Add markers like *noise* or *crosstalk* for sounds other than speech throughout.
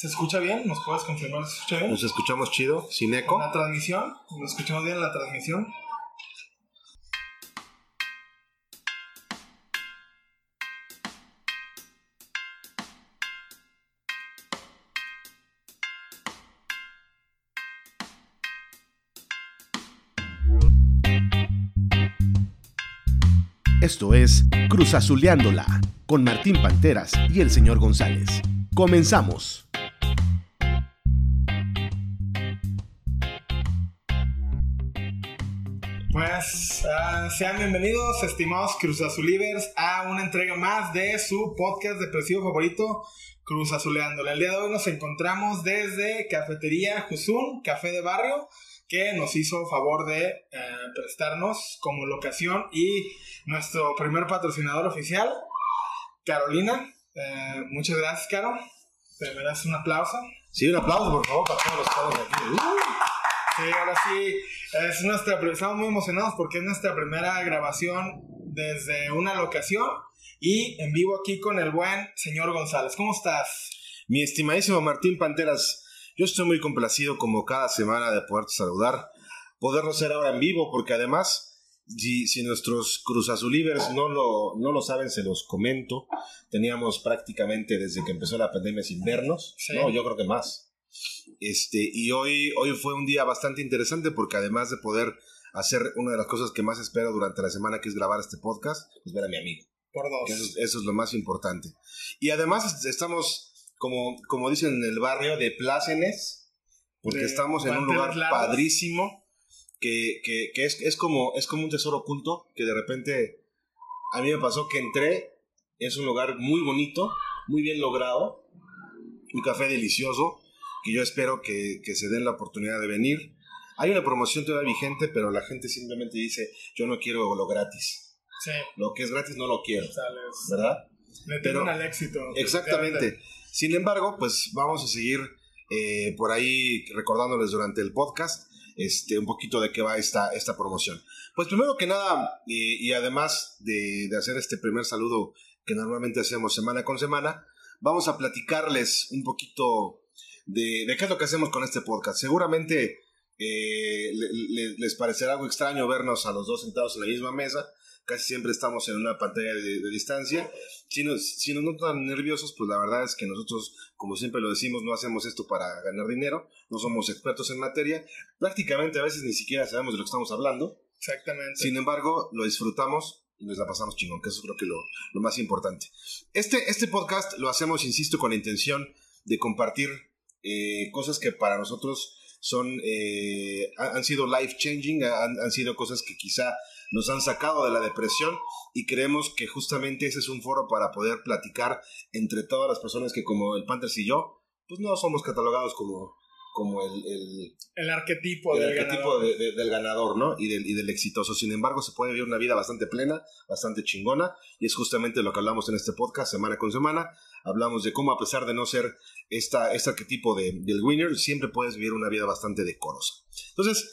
¿Se escucha bien? ¿Nos puedes confirmar si se escucha bien? Nos escuchamos chido, sin eco. ¿La transmisión? ¿Nos escuchamos bien en la transmisión? Esto es Cruzazuleándola con Martín Panteras y el señor González. Comenzamos. Sean bienvenidos, estimados Cruz Azulivers, a una entrega más de su podcast depresivo favorito, Cruz Azuleándola. El día de hoy nos encontramos desde Cafetería Jusun, Café de Barrio, que nos hizo favor de eh, prestarnos como locación y nuestro primer patrocinador oficial, Carolina. Eh, muchas gracias, Caro. ¿Te das un aplauso? Sí, un aplauso, por favor, para todos los padres aquí. Sí, ahora sí, es nuestra, estamos muy emocionados porque es nuestra primera grabación desde una locación y en vivo aquí con el buen señor González. ¿Cómo estás? Mi estimadísimo Martín Panteras, yo estoy muy complacido como cada semana de poderte saludar, poderlo hacer ahora en vivo, porque además, si, si nuestros Cruz Azulivers no lo, no lo saben, se los comento. Teníamos prácticamente desde que empezó la pandemia sin vernos, Sí. no, yo creo que más. Este, y hoy, hoy fue un día bastante interesante porque además de poder hacer una de las cosas que más espero durante la semana, que es grabar este podcast, pues ver a mi amigo. Por dos. Eso, es- eso es lo más importante. Y además estamos, como, como dicen en el barrio, de plácenes, porque De estamos en un lugar largos. padrísimo, que, que- que es, es, como, es como un tesoro oculto, que de repente a mí me pasó que entré, es un lugar muy bonito, muy bien logrado, un café delicioso, que yo espero que, que se den la oportunidad de venir. Hay una promoción todavía vigente, pero la gente simplemente dice, yo no quiero lo gratis. Sí, Lo que es gratis no lo quiero, sales. ¿verdad? Le Pero- al éxito. Exactamente. Sin embargo, pues vamos a seguir eh, por ahí recordándoles durante el podcast este, un poquito de qué va esta, esta promoción. Pues primero que nada, y, y además de, de hacer este primer saludo que normalmente hacemos semana con semana, vamos a platicarles un poquito de, de qué es lo que hacemos con este podcast. Seguramente eh, le- le- les parecerá algo extraño vernos a los dos sentados en la misma mesa. Casi siempre estamos en una pantalla de, de distancia. Si nos, si nos notan nerviosos, pues la verdad es que nosotros, como siempre lo decimos, no hacemos esto para ganar dinero, no somos expertos en materia, prácticamente a veces ni siquiera sabemos de lo que estamos hablando, Exactamente. sin embargo, lo disfrutamos y nos la pasamos chingón, que eso creo que lo, lo más importante. Este, este podcast lo hacemos, insisto, con la intención de compartir eh, cosas que para nosotros son, eh, han sido life changing, han, han sido cosas que quizá nos han sacado de la depresión y creemos que justamente ese es un foro para poder platicar entre todas las personas que como el Panthers y yo, pues no somos catalogados como, como el, el, el arquetipo el del arquetipo ganador. de- de- del ganador, ¿no? Y del, y del exitoso. Sin embargo, se puede vivir una vida bastante plena, bastante chingona, y es justamente lo que hablamos en este podcast semana con semana. Hablamos de cómo, a pesar de no ser esta, este arquetipo de- del winner, siempre puedes vivir una vida bastante decorosa. Entonces,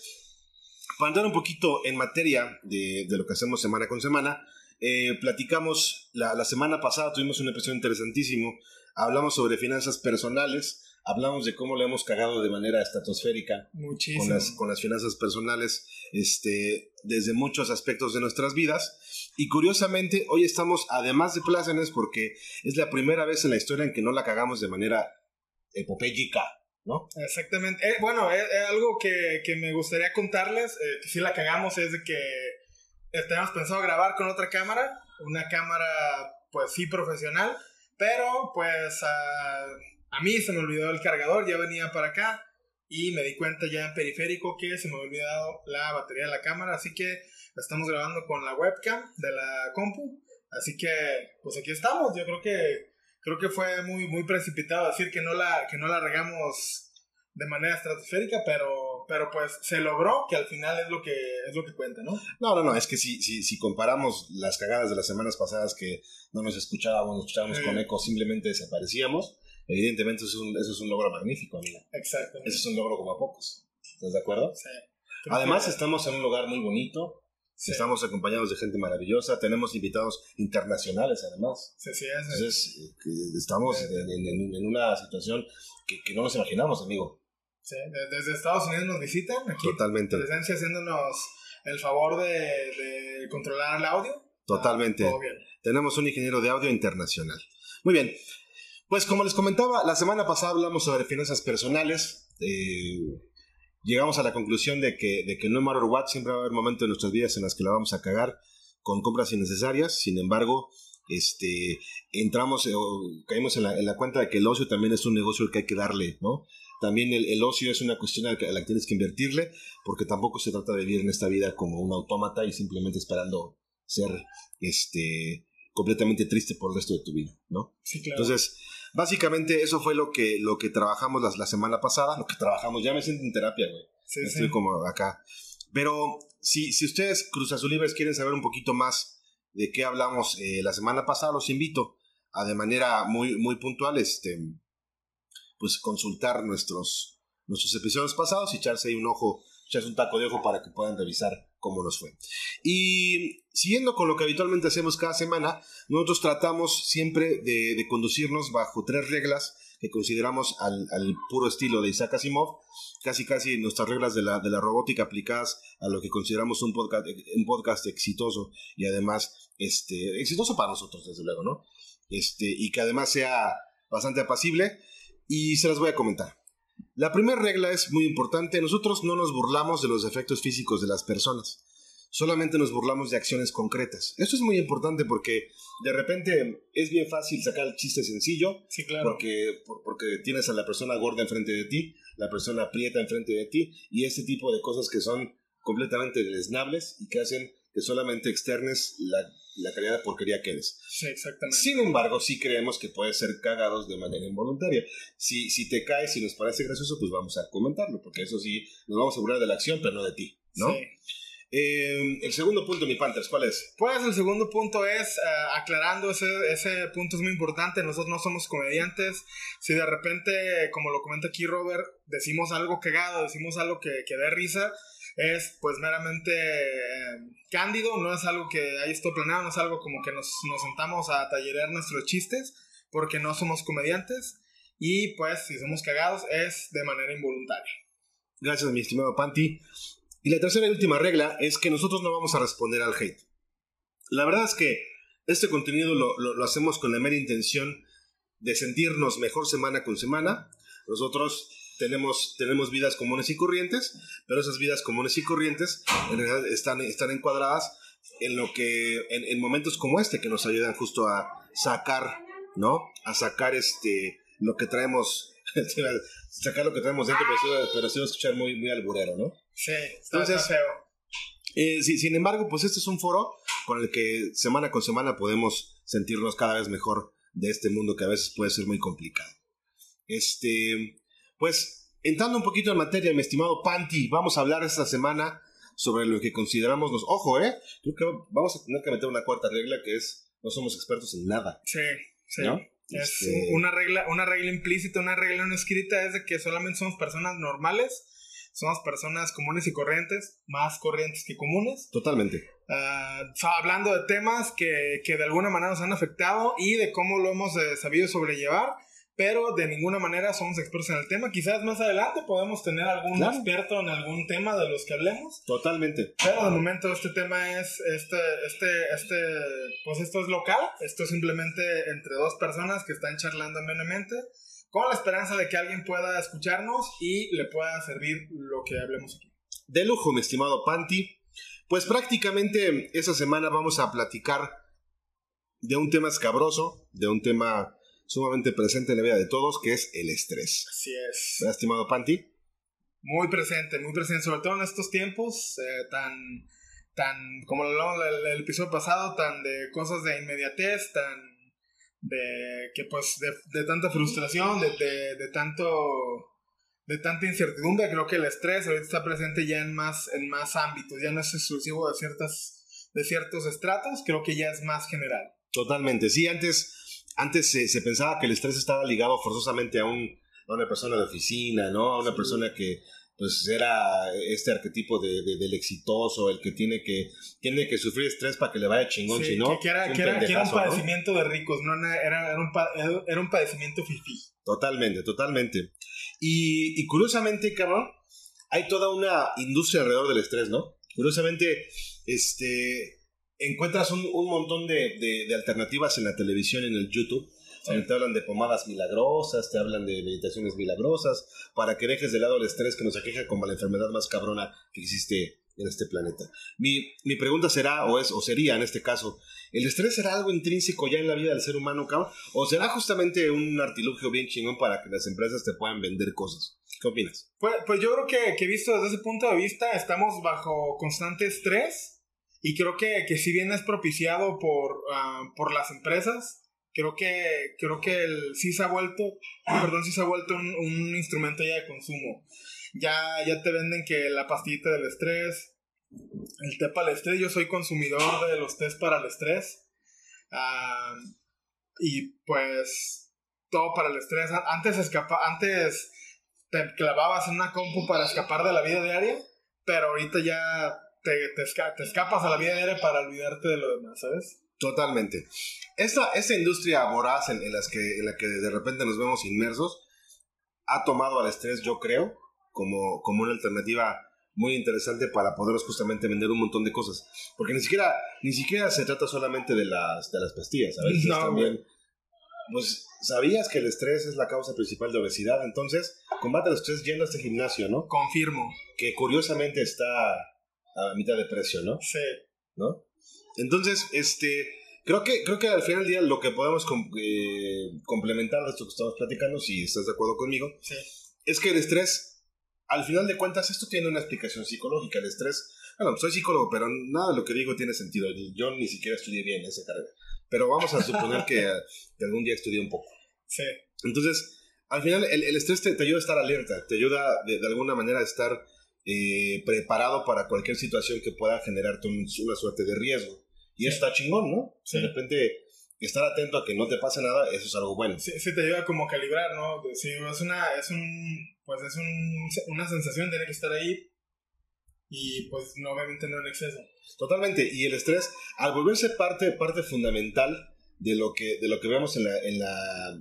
para entrar un poquito en materia de, de lo que hacemos semana con semana, eh, platicamos, la, la semana pasada tuvimos un episodio interesantísimo, hablamos sobre finanzas personales, hablamos de cómo le hemos cagado de manera estratosférica Muchísimo. con las, con las finanzas personales este, desde muchos aspectos de nuestras vidas. Y curiosamente, hoy estamos, además de plácenes, porque es la primera vez en la historia en que no la cagamos de manera epopélica, ¿no? Exactamente. Eh, bueno, eh, eh, algo que, que me gustaría contarles, eh, que si la cagamos, es de que eh, tenemos pensado grabar con otra cámara, una cámara, pues sí, profesional, pero pues a, a mí se me olvidó el cargador, ya venía para acá y me di cuenta ya en periférico que se me había olvidado la batería de la cámara, así que estamos grabando con la webcam de la compu, así que pues aquí estamos, yo creo que creo que fue muy muy precipitado decir que no la que no la regamos de manera estratosférica, pero, pero pues se logró, que al final es lo que, es lo que cuenta, ¿no? No, no, no, es que si, si, si comparamos las cagadas de las semanas pasadas que no nos escuchábamos, nos escuchábamos Sí. con eco, simplemente desaparecíamos, evidentemente eso es un, eso es un logro magnífico, amiga. Exactamente. Eso es un logro como a pocos. ¿Estás de acuerdo? Sí. Además, que- estamos en un lugar muy bonito, Sí. Estamos acompañados de gente maravillosa, tenemos invitados internacionales además. Sí, sí, es. Entonces, eh, estamos en, en- en una situación que, que no nos imaginamos, amigo. sí, de- desde Estados Unidos nos visitan aquí. Totalmente, Presencia haciéndonos el favor de, de controlar el audio. totalmente. Todo bien. Tenemos un ingeniero de audio internacional. Muy bien. Pues como les comentaba, la semana pasada hablamos sobre finanzas personales. eh, llegamos a la conclusión de que, de que no matter what, siempre va a haber momentos en nuestras vidas en las que la vamos a cagar con compras innecesarias. Sin embargo, este, entramos eh, o caímos en la, en la cuenta de que el ocio también es un negocio al que hay que darle, ¿no? También el, el ocio es una cuestión a la, que, a la que tienes que invertirle, porque tampoco se trata de vivir en esta vida como un autómata y simplemente esperando ser este, completamente triste por el resto de tu vida, ¿no? Sí, claro. Entonces, básicamente eso fue lo que, lo que trabajamos la, la semana pasada, lo que trabajamos, ya me siento en terapia, güey. sí, sí. Estoy como acá. Pero si, si ustedes, Cruz Azul Libres, quieren saber un poquito más de qué hablamos eh, la semana pasada, los invito a de manera muy, muy puntual, este, pues consultar nuestros, nuestros episodios pasados y echarse ahí un ojo, echarse un taco de ojo para que puedan revisar cómo nos fue. Y siguiendo con lo que habitualmente hacemos cada semana, nosotros tratamos siempre de, de conducirnos bajo tres reglas que consideramos al, al puro estilo de Isaac Asimov, casi casi nuestras reglas de la, de la robótica aplicadas a lo que consideramos un podcast, un podcast exitoso y además este, exitoso para nosotros, desde luego, ¿no? Este, y que además sea bastante apacible y se las voy a comentar. La primera regla es muy importante, nosotros no nos burlamos de los efectos físicos de las personas, solamente nos burlamos de acciones concretas. Esto es muy importante porque de repente es bien fácil sacar el chiste sencillo, Sí, claro. porque, por- porque tienes a la persona gorda enfrente de ti, la persona aprieta enfrente de ti, y este tipo de cosas que son completamente deleznables y que hacen que solamente externes la, la calidad de porquería que eres. Sí, exactamente. Sin embargo, sí creemos que puede ser cagados de manera involuntaria. Si, si te caes y nos parece gracioso, pues vamos a comentarlo, porque eso sí, nos vamos a burlar de la acción, pero no de ti, ¿no? Sí. Eh, el segundo punto, mi Panthers, ¿cuál es? Pues el segundo punto es, eh, aclarando ese, ese punto es muy importante, nosotros no somos comediantes, si de repente, como lo comenta aquí Robert, decimos algo cagado, decimos algo que, que dé risa, es pues meramente eh, cándido, no es algo que haya esto planeado, no es algo como que nos, nos sentamos a tallerear nuestros chistes, porque no somos comediantes, y pues si somos cagados es de manera involuntaria. Gracias, mi estimado Panty. Y la tercera y última regla es que nosotros no vamos a responder al hate. La verdad es que este contenido lo, lo- lo hacemos con la mera intención de sentirnos mejor semana con semana. Nosotros tenemos, tenemos vidas comunes y corrientes, pero esas vidas comunes y corrientes en realidad están, están encuadradas en lo que en, en momentos como este que nos ayudan justo a sacar, ¿no? A sacar este lo que traemos, *laughs* sacar lo que traemos dentro, pero pero sí va a escuchar muy, muy alburero, ¿no? Sí, está, Entonces- está feo. Eh, sí, sin embargo, pues este es un foro con el que semana con semana podemos sentirnos cada vez mejor de este mundo que a veces puede ser muy complicado. Este, pues, entrando un poquito en materia, mi estimado Panty, vamos a hablar esta semana sobre lo que consideramos los... Ojo, ¿eh? Creo que vamos a tener que meter una cuarta regla que es no somos expertos en nada, Sí, sí. ¿no? Es Este, una regla, una regla implícita, una regla no escrita es de que solamente somos personas normales, somos personas comunes y corrientes, más corrientes que comunes, Totalmente. fa- hablando de temas que, que de alguna manera nos han afectado y de cómo lo hemos eh, sabido sobrellevar, pero de ninguna manera somos expertos en el tema. Quizás más adelante podemos tener algún Claro. experto en algún tema de los que hablemos, Totalmente. pero de momento este tema es, este, este, este, pues esto es local, esto es simplemente entre dos personas que están charlando amenamente, con la esperanza de que alguien pueda escucharnos y le pueda servir lo que hablemos aquí. De lujo, mi estimado Panty. Pues prácticamente esa semana vamos a platicar de un tema escabroso, de un tema sumamente presente en la vida de todos, que es el estrés. Así es. ¿Verdad, estimado Panty? Muy presente, muy presente, sobre todo en estos tiempos eh, tan, tan, como lo hablamos el, el episodio pasado, tan de cosas de inmediatez, tan de que pues de, de tanta frustración, de, de, de tanto de tanta incertidumbre, creo que el estrés ahorita está presente ya en más, en más ámbitos, ya no es exclusivo de ciertas, de ciertos estratos, creo que ya es más general. Totalmente. Sí, antes, antes se, se pensaba que el estrés estaba ligado forzosamente a, un, a una persona de oficina, ¿no? A una Sí. persona que, pues era este arquetipo de, de- del exitoso, el que tiene que tiene que sufrir estrés para que le vaya chingón, Sí, si no, que, era, un que, era, que era un pendejazo, ¿no? padecimiento de ricos, no Era- era, un, era un padecimiento fifí. Totalmente, totalmente. Y, y curiosamente, cabrón, hay toda una industria alrededor del estrés, ¿no? Curiosamente, este, encuentras un, un montón de, de- de alternativas en la televisión, en el YouTube. Te hablan de pomadas milagrosas, te hablan de meditaciones milagrosas, para que dejes de lado el estrés que nos aqueja como la enfermedad más cabrona que existe en este planeta. Mi, mi pregunta será, o, es, o sería en este caso, ¿el estrés será algo intrínseco ya en la vida del ser humano, cabrón? ¿O será justamente un artilugio bien chingón para que las empresas te puedan vender cosas? ¿Qué opinas? Pues, pues yo creo que, que visto desde ese punto de vista, estamos bajo constante estrés y creo que, que si bien es propiciado por, ah, por las empresas, creo que, creo que el, sí se ha vuelto, *coughs* perdón, sí se ha vuelto un, un instrumento ya de consumo. Ya, ya te venden que la pastillita del estrés, el té para el estrés, yo soy consumidor de los tés para el estrés. Ah, y pues todo para el estrés. Antes escapa, antes te clavabas en una compu para escapar de la vida diaria, pero ahorita ya te, te, esca- te escapas a la vida diaria para olvidarte de lo demás, ¿sabes? Totalmente. Esta, esta industria voraz en, en las que, en la que de repente nos vemos inmersos ha tomado al estrés, yo creo, como, como una alternativa muy interesante para poderos justamente vender un montón de cosas. Porque ni siquiera, ni siquiera se trata solamente de las, de las pastillas, ¿sabes? No, también, pues, ¿sabías que el estrés es la causa principal de obesidad? Entonces, combate el estrés yendo a este gimnasio, ¿no? Confirmo. Que curiosamente está a mitad de precio, ¿no? Sí. ¿no? Entonces, este, creo que, creo que al final del día lo que podemos com- eh, complementar de esto que estamos platicando, si estás de acuerdo conmigo, Sí. es que el estrés, al final de cuentas, esto tiene una explicación psicológica. El estrés, bueno, soy psicólogo, pero nada de lo que digo tiene sentido. Yo ni siquiera estudié bien esa carrera. Pero vamos a suponer que, que algún día estudié un poco. Sí. Entonces, al final, el, el estrés te, te ayuda a estar alerta, te ayuda de, de alguna manera a estar eh, preparado para cualquier situación que pueda generarte un- una suerte de riesgo. Y eso está chingón, ¿no? Sí. De repente, estar atento a que no te pase nada, eso es algo bueno. Sí, sí te ayuda como a calibrar, ¿no? De- Sí, es una, es un, pues es un, una sensación tener que estar ahí y pues no, obviamente no en exceso. Totalmente. Y el estrés, al volverse parte, parte fundamental de lo que, de lo que vemos en la, en la,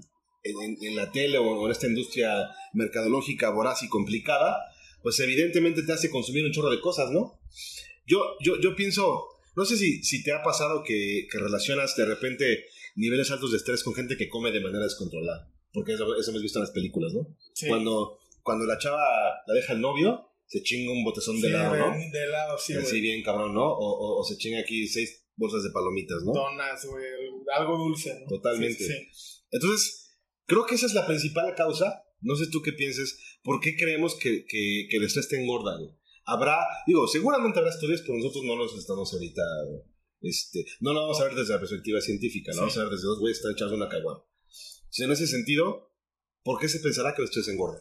en, en- en la tele o en esta industria mercadológica voraz y complicada, pues evidentemente te hace consumir un chorro de cosas, ¿no? Yo, yo, yo pienso, no sé si, si te ha pasado que, que relacionas de repente niveles altos de estrés con gente que come de manera descontrolada. Porque eso, eso hemos visto en las películas, ¿no? Sí. Cuando, cuando la chava la deja el novio, se chinga un botezón de helado, ¿no? de, helado, sí, así güey. bien cabrón, ¿no? O, o- o se chinga aquí seis bolsas de palomitas, ¿no? Donas, güey, algo dulce, ¿no? Totalmente. Sí. Entonces, creo que esa es la principal causa. No sé tú qué pienses. ¿Por qué creemos que, que, que el estrés te engorda? güey? Habrá, digo, seguramente habrá estudios, pero nosotros no los estamos ahorita. Este, no lo vamos a ver desde la perspectiva científica, lo Sí. vamos a ver desde dos güeyes están echando una caguama. Si en ese sentido, ¿por qué se pensará que el estrés engorda?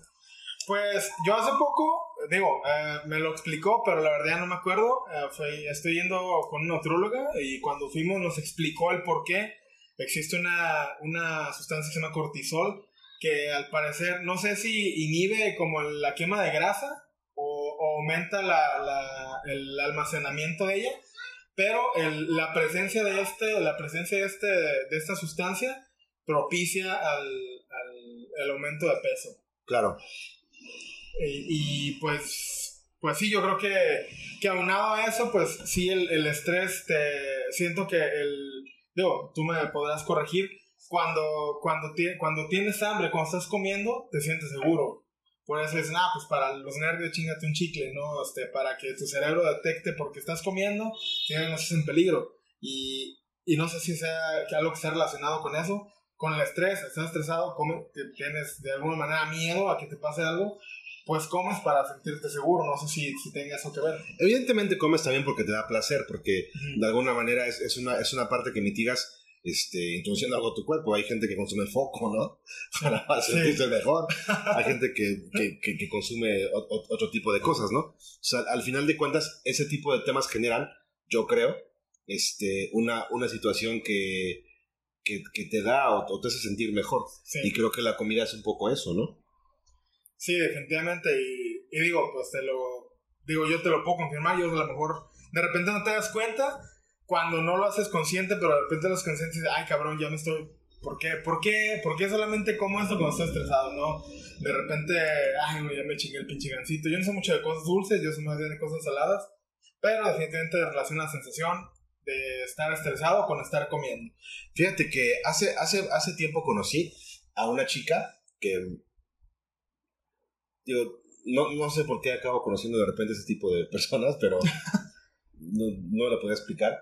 Pues yo hace poco, digo, eh, me lo explicó, pero la verdad ya no me acuerdo. Eh, fue- estoy yendo con una nutróloga y cuando fuimos nos explicó el por qué. Existe una, una sustancia que se llama cortisol que al parecer, no sé si inhibe como la quema de grasa o, o aumenta la, la- el almacenamiento de ella, pero el- la presencia de este, la presencia de, este, de esta sustancia propicia al, al- el aumento de peso. Claro, Y, y, pues, pues sí, yo creo que, que aunado a eso, pues sí, el, el estrés, te, siento que el, digo, tú me podrás corregir, cuando, cuando, cuando tienes hambre, cuando estás comiendo, te sientes seguro. Por eso dicen, ah, pues para los nervios chingate un chicle, ¿no? Este, para que tu cerebro detecte porque estás comiendo, si no estás en peligro. Y, y no sé si sea que algo que sea relacionado con eso, con el estrés, estás estresado, come, tienes de alguna manera miedo a que te pase algo, pues comes para sentirte seguro. No sé si, si tenga eso que ver. evidentemente comes también porque te da placer, porque Ujú. de alguna manera es, es una, es una parte que mitigas este, introduciendo algo a tu cuerpo. Hay gente que consume foco, ¿no? *laughs* Para Sí. sentirse mejor. *laughs* Hay gente que, que, que- que consume o- o- otro tipo de cosas, ¿no? O sea, al final de cuentas, ese tipo de temas generan, yo creo, este, una, una situación que, te da o, o te hace sentir mejor. Sí. Y creo que la comida es un poco eso, ¿no? Sí, definitivamente. Y, Y digo, pues te lo. Digo, yo te lo puedo confirmar. Yo a lo mejor de repente no te das cuenta cuando no lo haces consciente, pero de repente lo haces consciente y dices, ay cabrón, ya me estoy. ¿Por qué? ¿Por qué? ¿Por qué solamente como esto cuando estoy estresado, no? De repente, ay, güey, ya me chingué el pinche gancito. Yo no sé mucho de cosas dulces, yo sé más bien de cosas saladas, pero definitivamente relaciona la sensación de estar estresado con estar comiendo. Fíjate que hace, hace, hace tiempo conocí a una chica que. Digo, no, no sé por qué acabo conociendo de repente ese tipo de personas, pero *laughs* no, no la podía explicar.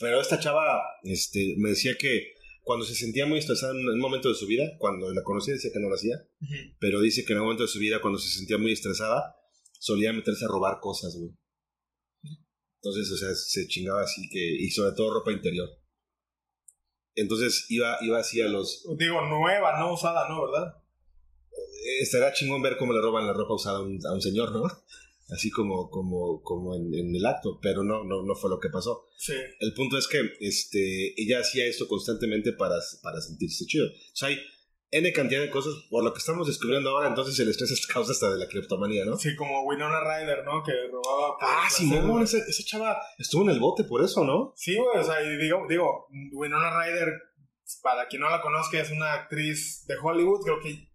Pero esta chava este, me decía que cuando se sentía muy estresada en un momento de su vida, cuando la conocí decía que no lo hacía, pero dice que en un momento de su vida, cuando se sentía muy estresada, solía meterse a robar cosas, güey. Entonces, o sea, se chingaba así que, y sobre todo ropa interior. Entonces iba, iba así a los... Digo, nueva, no usada, ¿no? ¿Verdad? Estaría chingón ver cómo le roban la ropa usada a un, a un señor, ¿no? Así como, como, como en, en, el acto, pero no, no, no fue lo que pasó. Sí. El punto es que este, ella hacía esto constantemente para, para sentirse chido. O sea, hay N cantidad de cosas, por lo que estamos descubriendo ahora, entonces el estrés es causa hasta de la criptomanía, ¿no? Sí, como Winona Ryder, ¿no? Que robaba... Ah, sí, no, esa, esa chava estuvo en el bote por eso, ¿no? Sí, güey, o sea, y digo, digo, Winona Ryder, para quien no la conozca, es una actriz de Hollywood, creo que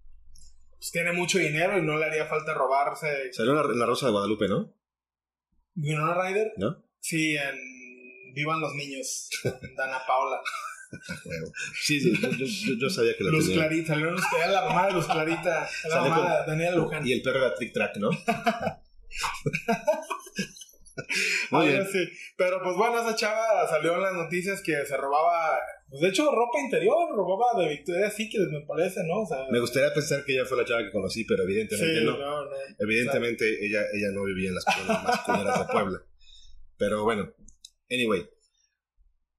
pues, tiene mucho dinero y no le haría falta robarse. Salió en la, la Rosa de Guadalupe, ¿no? Winona Ryder. ¿No? Sí, en Vivan los Niños, Dana Paula. *laughs* sí, sí, yo, yo, yo, sabía que la Luz tenía. Clarita, Luz- era la mamá de Luz Clarita, la Salió mamá de Daniela Luján. Y el perro era Trick Track, ¿no? *laughs* *laughs* Muy Algo bien. así. Pero pues bueno, esa chava salió en las noticias que se robaba, pues de hecho ropa interior, robaba de Victoria's Secret, me parece, ¿no? O sea, Me gustaría pensar que ella fue la chava que conocí, pero evidentemente sí, no. no, no. Evidentemente ella, ella no vivía en las colonias más culeras de Puebla. Pero bueno, anyway.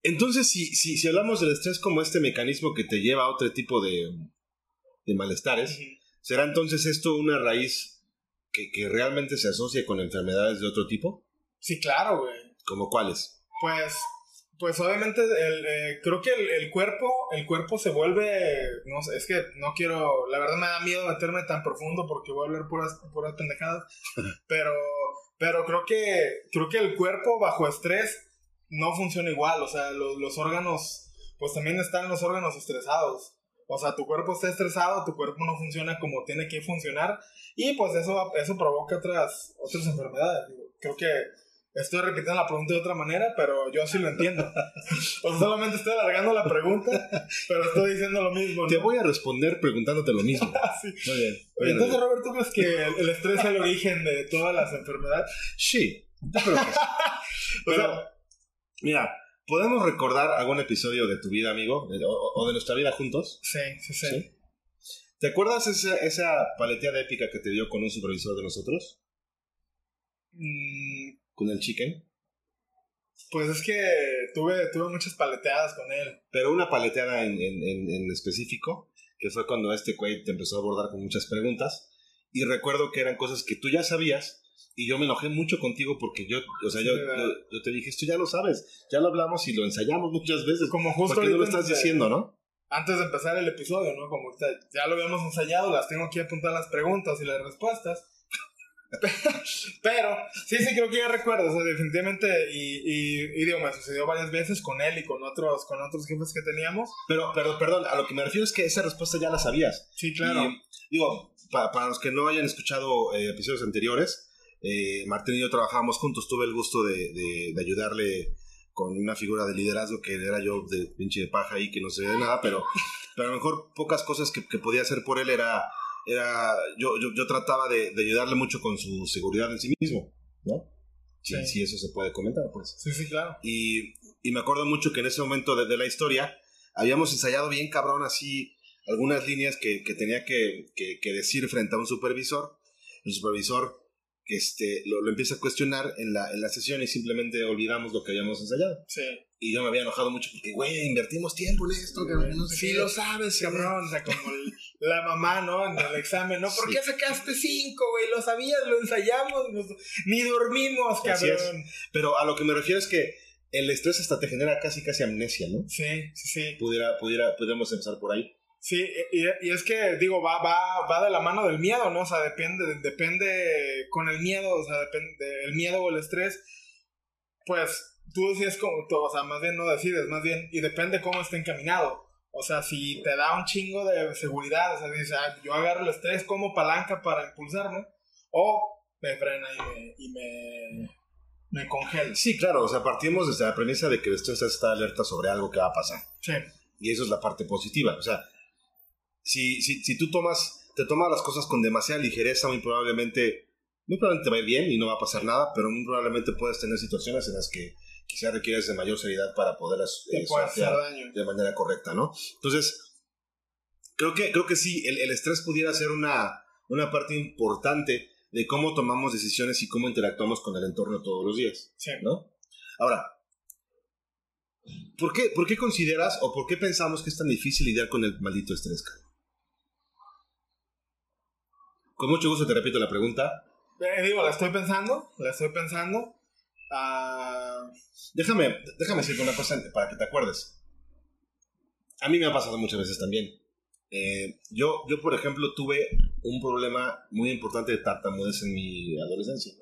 Entonces, si, si, si hablamos del estrés como este mecanismo que te lleva a otro tipo de, de malestares. ¿será entonces esto una raíz que, que realmente se asocia con enfermedades de otro tipo? Sí, claro, güey. ¿Como cuáles? Pues, pues obviamente el, eh, creo que el, el cuerpo, el cuerpo se vuelve, no sé, es que no quiero, la verdad me da miedo meterme tan profundo porque voy a hablar puras, puras pendejadas, *laughs* pero, pero creo que, creo que el cuerpo bajo estrés no funciona igual, o sea, los, los órganos, pues también están los órganos estresados. O sea, tu cuerpo está estresado, tu cuerpo no funciona como tiene que funcionar y pues eso, eso provoca otras, otras enfermedades. Digo, Creo que Estoy repitiendo la pregunta de otra manera, pero yo sí lo entiendo. *laughs* O sea, solamente estoy alargando la pregunta, pero estoy diciendo lo mismo. ¿no? Te voy a responder preguntándote lo mismo. *laughs* Sí. Muy bien. Entonces, bien. Robert, ¿tú crees que el, el estrés es el origen de todas las enfermedades? Sí, yo creo que sí. *laughs* O Pero, mira, ¿podemos recordar algún episodio de tu vida, amigo? O, o de nuestra vida juntos? sí, sí, sí. ¿Sí? ¿Te acuerdas esa, esa paleteada épica que te dio con un supervisor de nosotros? Mm, Con el chicken. pues es que tuve, tuve muchas paleteadas con él. Pero una paleteada en, en, en, en específico, que fue cuando este güey te empezó a abordar con muchas preguntas. Y recuerdo que eran cosas que tú ya sabías. Y yo me enojé mucho contigo porque yo, o sea, yo, yo, yo te dije, esto ya lo sabes, ya lo hablamos y lo ensayamos muchas veces. Como justo ¿Por qué no lo estás antes de- diciendo, no? Antes de empezar el episodio, ¿no? Como ahorita ya lo habíamos ensayado, las tengo aquí apuntadas las preguntas y las respuestas. Pero, sí, sí, creo que ya recuerdo, o sea, definitivamente, y, y, y digo, me sucedió varias veces con él y con otros, con otros jefes que teníamos. Pero, pero, perdón, a lo que me refiero es que esa respuesta ya la sabías. Sí, claro. Y, digo, pa- para los que no hayan escuchado eh, episodios anteriores, eh, Martín y yo trabajábamos juntos. Tuve el gusto de, de- de ayudarle con una figura de liderazgo que era yo de pinche de paja ahí, que no se ve nada, pero, pero a lo mejor pocas cosas que, que podía hacer por él era. Era yo, yo, yo trataba de, de ayudarle mucho con su seguridad en sí mismo, ¿no? Si, Sí. si eso se puede comentar, pues. Sí, sí, claro. Y, y me acuerdo mucho que en ese momento de, de la historia habíamos ensayado bien cabrón así algunas líneas que, que tenía que, que- que decir frente a un supervisor. El supervisor este, lo, lo empieza a cuestionar en la, en la sesión y simplemente olvidamos lo que habíamos ensayado. Sí. Y yo me había enojado mucho porque, güey, invertimos tiempo en esto, cabrón. No sé Sí qué". lo sabes, cabrón. O sea, como el- la mamá, ¿no? En el examen, ¿no? ¿Por Sí. qué sacaste cinco, güey? Lo sabías, lo ensayamos, nos- ni dormimos, cabrón. Pero a lo que me refiero es que el estrés hasta te genera casi, casi amnesia, ¿no? Sí, sí, sí. Pudiera, pudiera, podríamos empezar por ahí. Sí, y, y, es que, digo, va, va, va de la mano del miedo, ¿no? O sea, depende, depende con el miedo, o sea, depende el miedo o el estrés, pues tú decides como, o sea, más bien no decides, más bien, y depende cómo esté encaminado. O sea, si te da un chingo de seguridad, o sea, dices, ah, yo agarro el estrés como palanca para impulsarme, o me frena y me, y me, me congela. Sí, claro, o sea, partimos desde la premisa de que el estrés está alerta sobre algo que va a pasar. Sí. Y eso es la parte positiva. O sea, si, si, si tú tomas, te tomas las cosas con demasiada ligereza, muy probablemente, muy probablemente va a ir bien y no va a pasar nada, pero muy probablemente puedes tener situaciones en las que quizás requieres de mayor seriedad para poderlas Te daño. de manera correcta, ¿no? Entonces, creo que, creo que sí, el, el estrés pudiera ser una, una parte importante de cómo tomamos decisiones y cómo interactuamos con el entorno todos los días, Sí. ¿no? Ahora, ¿por qué, ¿por qué consideras o por qué pensamos que es tan difícil lidiar con el maldito estrés? cara? Con mucho gusto te repito la pregunta. Eh, digo, la estoy pensando, la estoy pensando. Ah, Déjame, déjame decirte una cosa para que te acuerdes. A mí me ha pasado muchas veces también. Eh, yo, yo, por ejemplo, tuve un problema muy importante de tartamudez en mi adolescencia.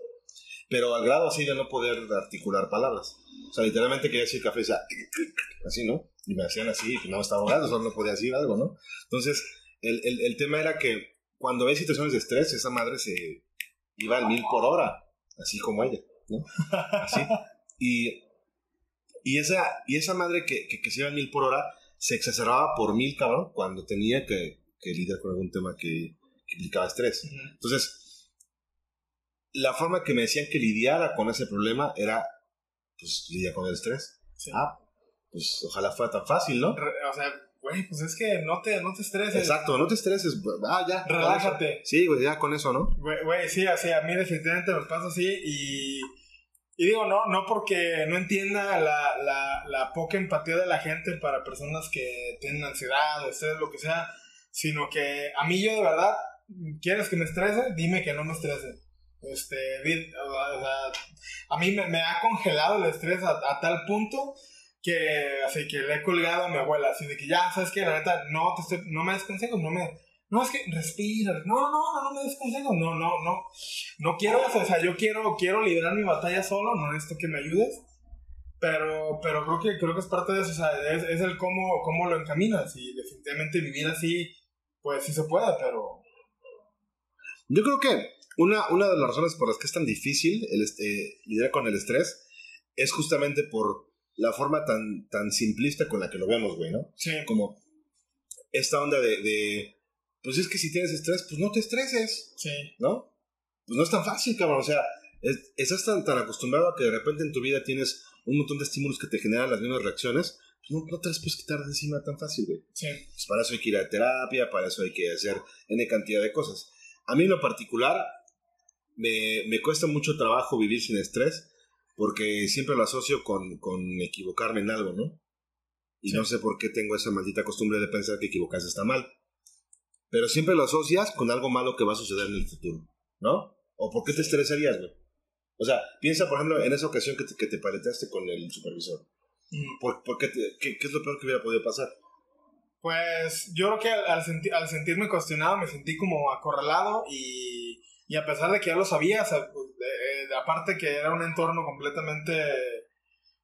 Pero al grado así de no poder articular palabras. O sea, literalmente quería decir café, o sea, así, ¿no? Y me hacían así, y no estaba ahogado, solo no podía decir algo, ¿no? Entonces, el, el, el tema era que cuando hay situaciones de estrés, esa madre se iba al mil por hora, así como ella, ¿no? Así. Y, y, esa, y esa madre que, que, que se iba al mil por hora se exacerbaba por mil, cabrón, cuando tenía que, que lidiar con algún tema que, que implicaba estrés. Entonces, la forma que me decían que lidiara con ese problema era, pues, lidiar con el estrés. sí. Ah, pues ojalá fuera tan fácil, ¿no? Re- o sea, güey, pues es que no te, no te estreses. Exacto, no te estreses. Ah, ya. Relájate. Sí, güey, ya con eso, ¿no? Güey, güey, sí, así, a mí definitivamente me pasa así y, y digo, no, no porque no entienda la, la, la poca empatía de la gente para personas que tienen ansiedad, estrés, lo que sea, sino que a mí yo de verdad, ¿quieres que me estrese? Dime que no me estrese. Este, o sea, a mí me, me ha congelado el estrés a, a tal punto que así que le he colgado a mi abuela, así de que ya, ¿sabes qué? La neta, no, te estoy, no me des consejos, no me... No, es que respira, no, no, no, no me des consejos, no, no, no, no quiero eso, o sea, yo quiero, quiero librar mi batalla solo, no necesito que me ayudes, pero, pero creo que, creo que es parte de eso, o sea, es, es el cómo, cómo lo encaminas, y definitivamente vivir así, pues sí se puede, pero... Yo creo que una, una de las razones por las que es tan difícil el, eh, lidiar con el estrés es justamente por la forma tan, tan simplista con la que lo vemos, güey, ¿no? Sí, Como esta onda de, de, pues es que si tienes estrés, pues no te estreses, sí, ¿no? Pues no es tan fácil, cabrón. O sea, es- estás tan, tan acostumbrado a que de repente en tu vida tienes un montón de estímulos que te generan las mismas reacciones, pues no, no te las puedes quitar de encima tan fácil, güey. sí, Pues para eso hay que ir a terapia, para eso hay que hacer N cantidad de cosas. A mí en lo particular me, me cuesta mucho trabajo vivir sin estrés porque siempre lo asocio con, con equivocarme en algo, ¿no? Y Sí. no sé por qué tengo esa maldita costumbre de pensar que equivocarse está mal. Pero siempre lo asocias con algo malo que va a suceder en el futuro, ¿no? ¿O por qué te estresarías, güey? O sea, piensa, por ejemplo, en esa ocasión que te, que te paleteaste con el supervisor. Mm. ¿Por, por qué, te- qué, qué es lo peor que hubiera podido pasar? Pues yo creo que al, al senti- al sentirme cuestionado me sentí como acorralado y, y a pesar de que ya lo sabía, pues, eh, aparte que era un entorno completamente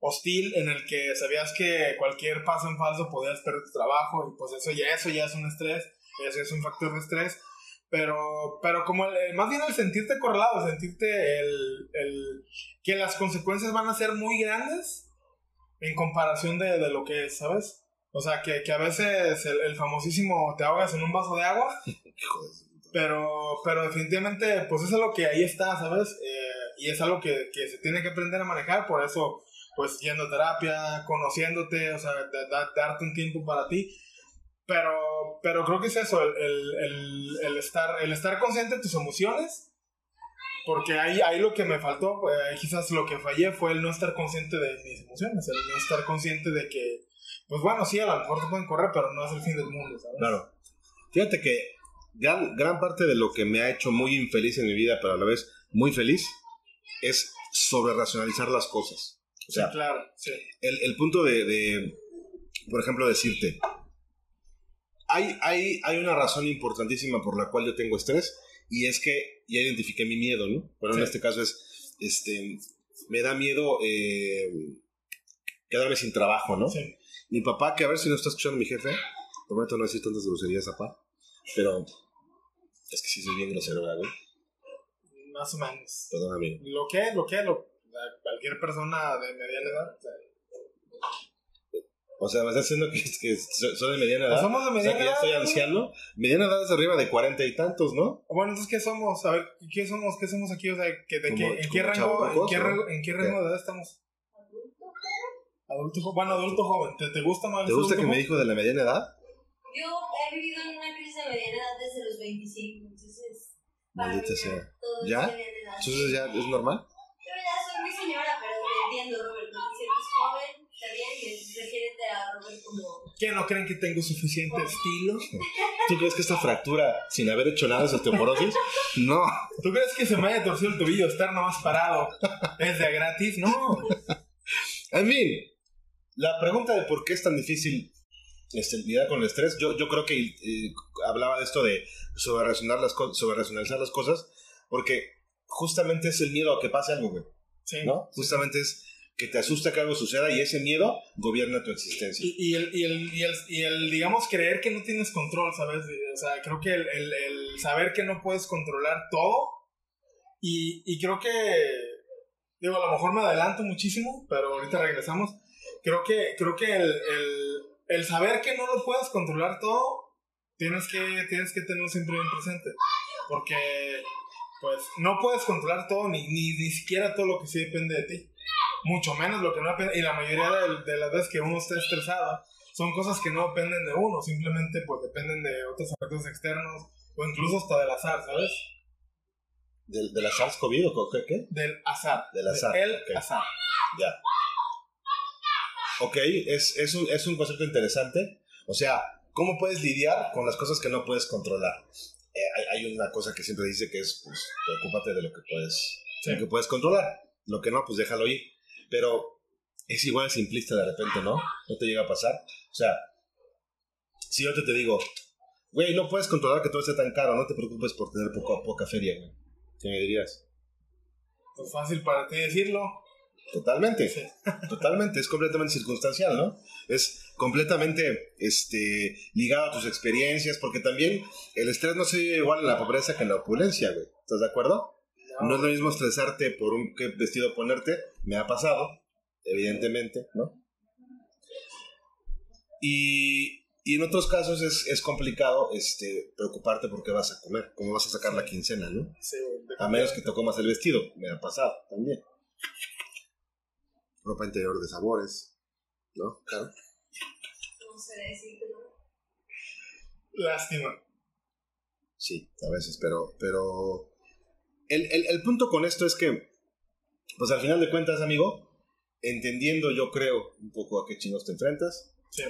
hostil en el que sabías que cualquier paso en falso podías perder tu trabajo y pues eso ya, eso ya es un estrés, eso es un factor de estrés. Pero, pero como el- más bien el sentirte acorralado, sentirte el, el, que las consecuencias van a ser muy grandes en comparación de, de lo que es, ¿sabes? O sea, que, que a veces el, famosísimo te ahogas en un vaso de agua, *laughs* Hijo pero, pero definitivamente, pues eso es lo que ahí está, ¿sabes? Eh, y es algo que, que se tiene que aprender a manejar, por eso, pues yendo a terapia, conociéndote, o sea, da- da- darte un tiempo para ti. Pero, pero creo que es eso, el, el, el, estar, el estar consciente de tus emociones, porque ahí, ahí lo que me faltó, eh, quizás lo que fallé fue el no estar consciente de mis emociones, el no estar consciente de que, pues bueno, sí, a lo mejor te pueden correr, pero no es el fin del mundo, ¿sabes? Claro. Fíjate que gran, gran parte de lo que me ha hecho muy infeliz en mi vida, pero a la vez muy feliz, es sobre racionalizar las cosas. O sea, Sí, claro, sí. el, el punto de, de, por ejemplo, decirte, hay, hay, hay una razón importantísima por la cual yo tengo estrés y es que ya identifiqué mi miedo, ¿no? Pero en este caso es, este, me da miedo eh, quedarme sin trabajo, ¿no? Sí. Mi papá, que a ver si no está escuchando mi jefe, prometo no decir tantas groserías, papá, pero es que sí soy bien grosero, ¿verdad, güey? Más o menos. Perdón, amigo. Lo que, lo que, lo, cualquier persona de mediana edad. o sea, O sea, me estás diciendo que, que so- soy de mediana edad. Pues somos de o sea, mediana que ya edad, estoy ¿no? anciano. Mediana edad es arriba de cuarenta y tantos, ¿no? Bueno, entonces, ¿qué somos? A ver, ¿qué somos? ¿Qué somos aquí? O sea, ¿que, de ¿en, qué rango, en, qué rango, ¿en qué rango de edad estamos? Adulto joven. Bueno, adulto joven. ¿Te, te gusta más ¿Te gusta que me diga dijo de la mediana edad? Yo he vivido en una crisis de mediana edad desde 25, entonces. para Maldita mí sea. ¿Ya? Entonces ya es normal. Yo ya soy muy señora, pero te entiendo, Robert. Porque si eres joven, está bien, y refiérete a Robert como. ¿Qué no creen que tengo suficiente estilo? *laughs* ¿Tú crees que esta fractura, sin haber hecho nada, es osteoporosis? No. ¿Tú crees que se me haya torcido el tobillo estar nomás parado es de gratis? No. En fin, la pregunta de por qué es tan difícil este, lidiar con el estrés, yo, yo creo que eh, hablaba de esto de sobre racionar las sobre racionalizar las cosas, porque justamente es el miedo a que pase algo, güey, Sí. ¿no? Justamente es que te asusta que algo suceda y ese miedo gobierna tu existencia. Y, y el, y, el, y, el, y el, digamos, creer que no tienes control, ¿sabes? O sea, creo que el, el, el saber que no puedes controlar todo. Y, y creo que, digo, a lo mejor me adelanto muchísimo, pero ahorita regresamos. Creo que, creo que el, el, saber que no lo puedes controlar todo, tienes que, tienes que tenerlo siempre bien presente. Porque, pues, no puedes controlar todo, ni, ni, ni siquiera todo lo que sí depende de ti mucho menos lo que no depende, y la mayoría de, de las veces que uno está estresado son cosas que no dependen de uno, simplemente pues dependen de otros factores externos o incluso hasta del azar, ¿sabes? ¿De, de la SARS-CoV o qué? qué? Del azar. Del azar, De el azar. Ya. Ok, es, es, un, es un concepto interesante. O sea, ¿cómo puedes lidiar con las cosas que no puedes controlar? Eh, hay, hay una cosa que siempre dice que es, pues, preocúpate de lo que puedes, de lo que puedes controlar. Lo que no, pues déjalo ir. Pero es igual simplista de repente, ¿no? No te llega a pasar. O sea, si yo te, te digo, güey, no puedes controlar que todo esté tan caro, no te preocupes por tener poco, poca feria, güey. ¿Qué me dirías? Pues fácil para ti decirlo. Totalmente. Sí. *laughs* Totalmente, es completamente circunstancial, ¿no? Es completamente este, ligado a tus experiencias, porque también el estrés no se vive igual en la pobreza que en la opulencia, güey. ¿Estás de acuerdo? No es lo mismo estresarte por un qué vestido ponerte, me ha pasado, evidentemente, ¿no? Y, y en otros casos es, es complicado este, preocuparte por qué vas a comer, cómo vas a sacar la quincena, ¿no? Sí. A menos que te comas el vestido, me ha pasado también. Ropa interior de sabores, ¿no? Claro. No sé decirte, ¿no? Lástima. Sí, a veces, pero, pero el, el, el punto con esto es que, pues al final de cuentas, amigo, entendiendo yo creo un poco a qué chinos te enfrentas, Sí.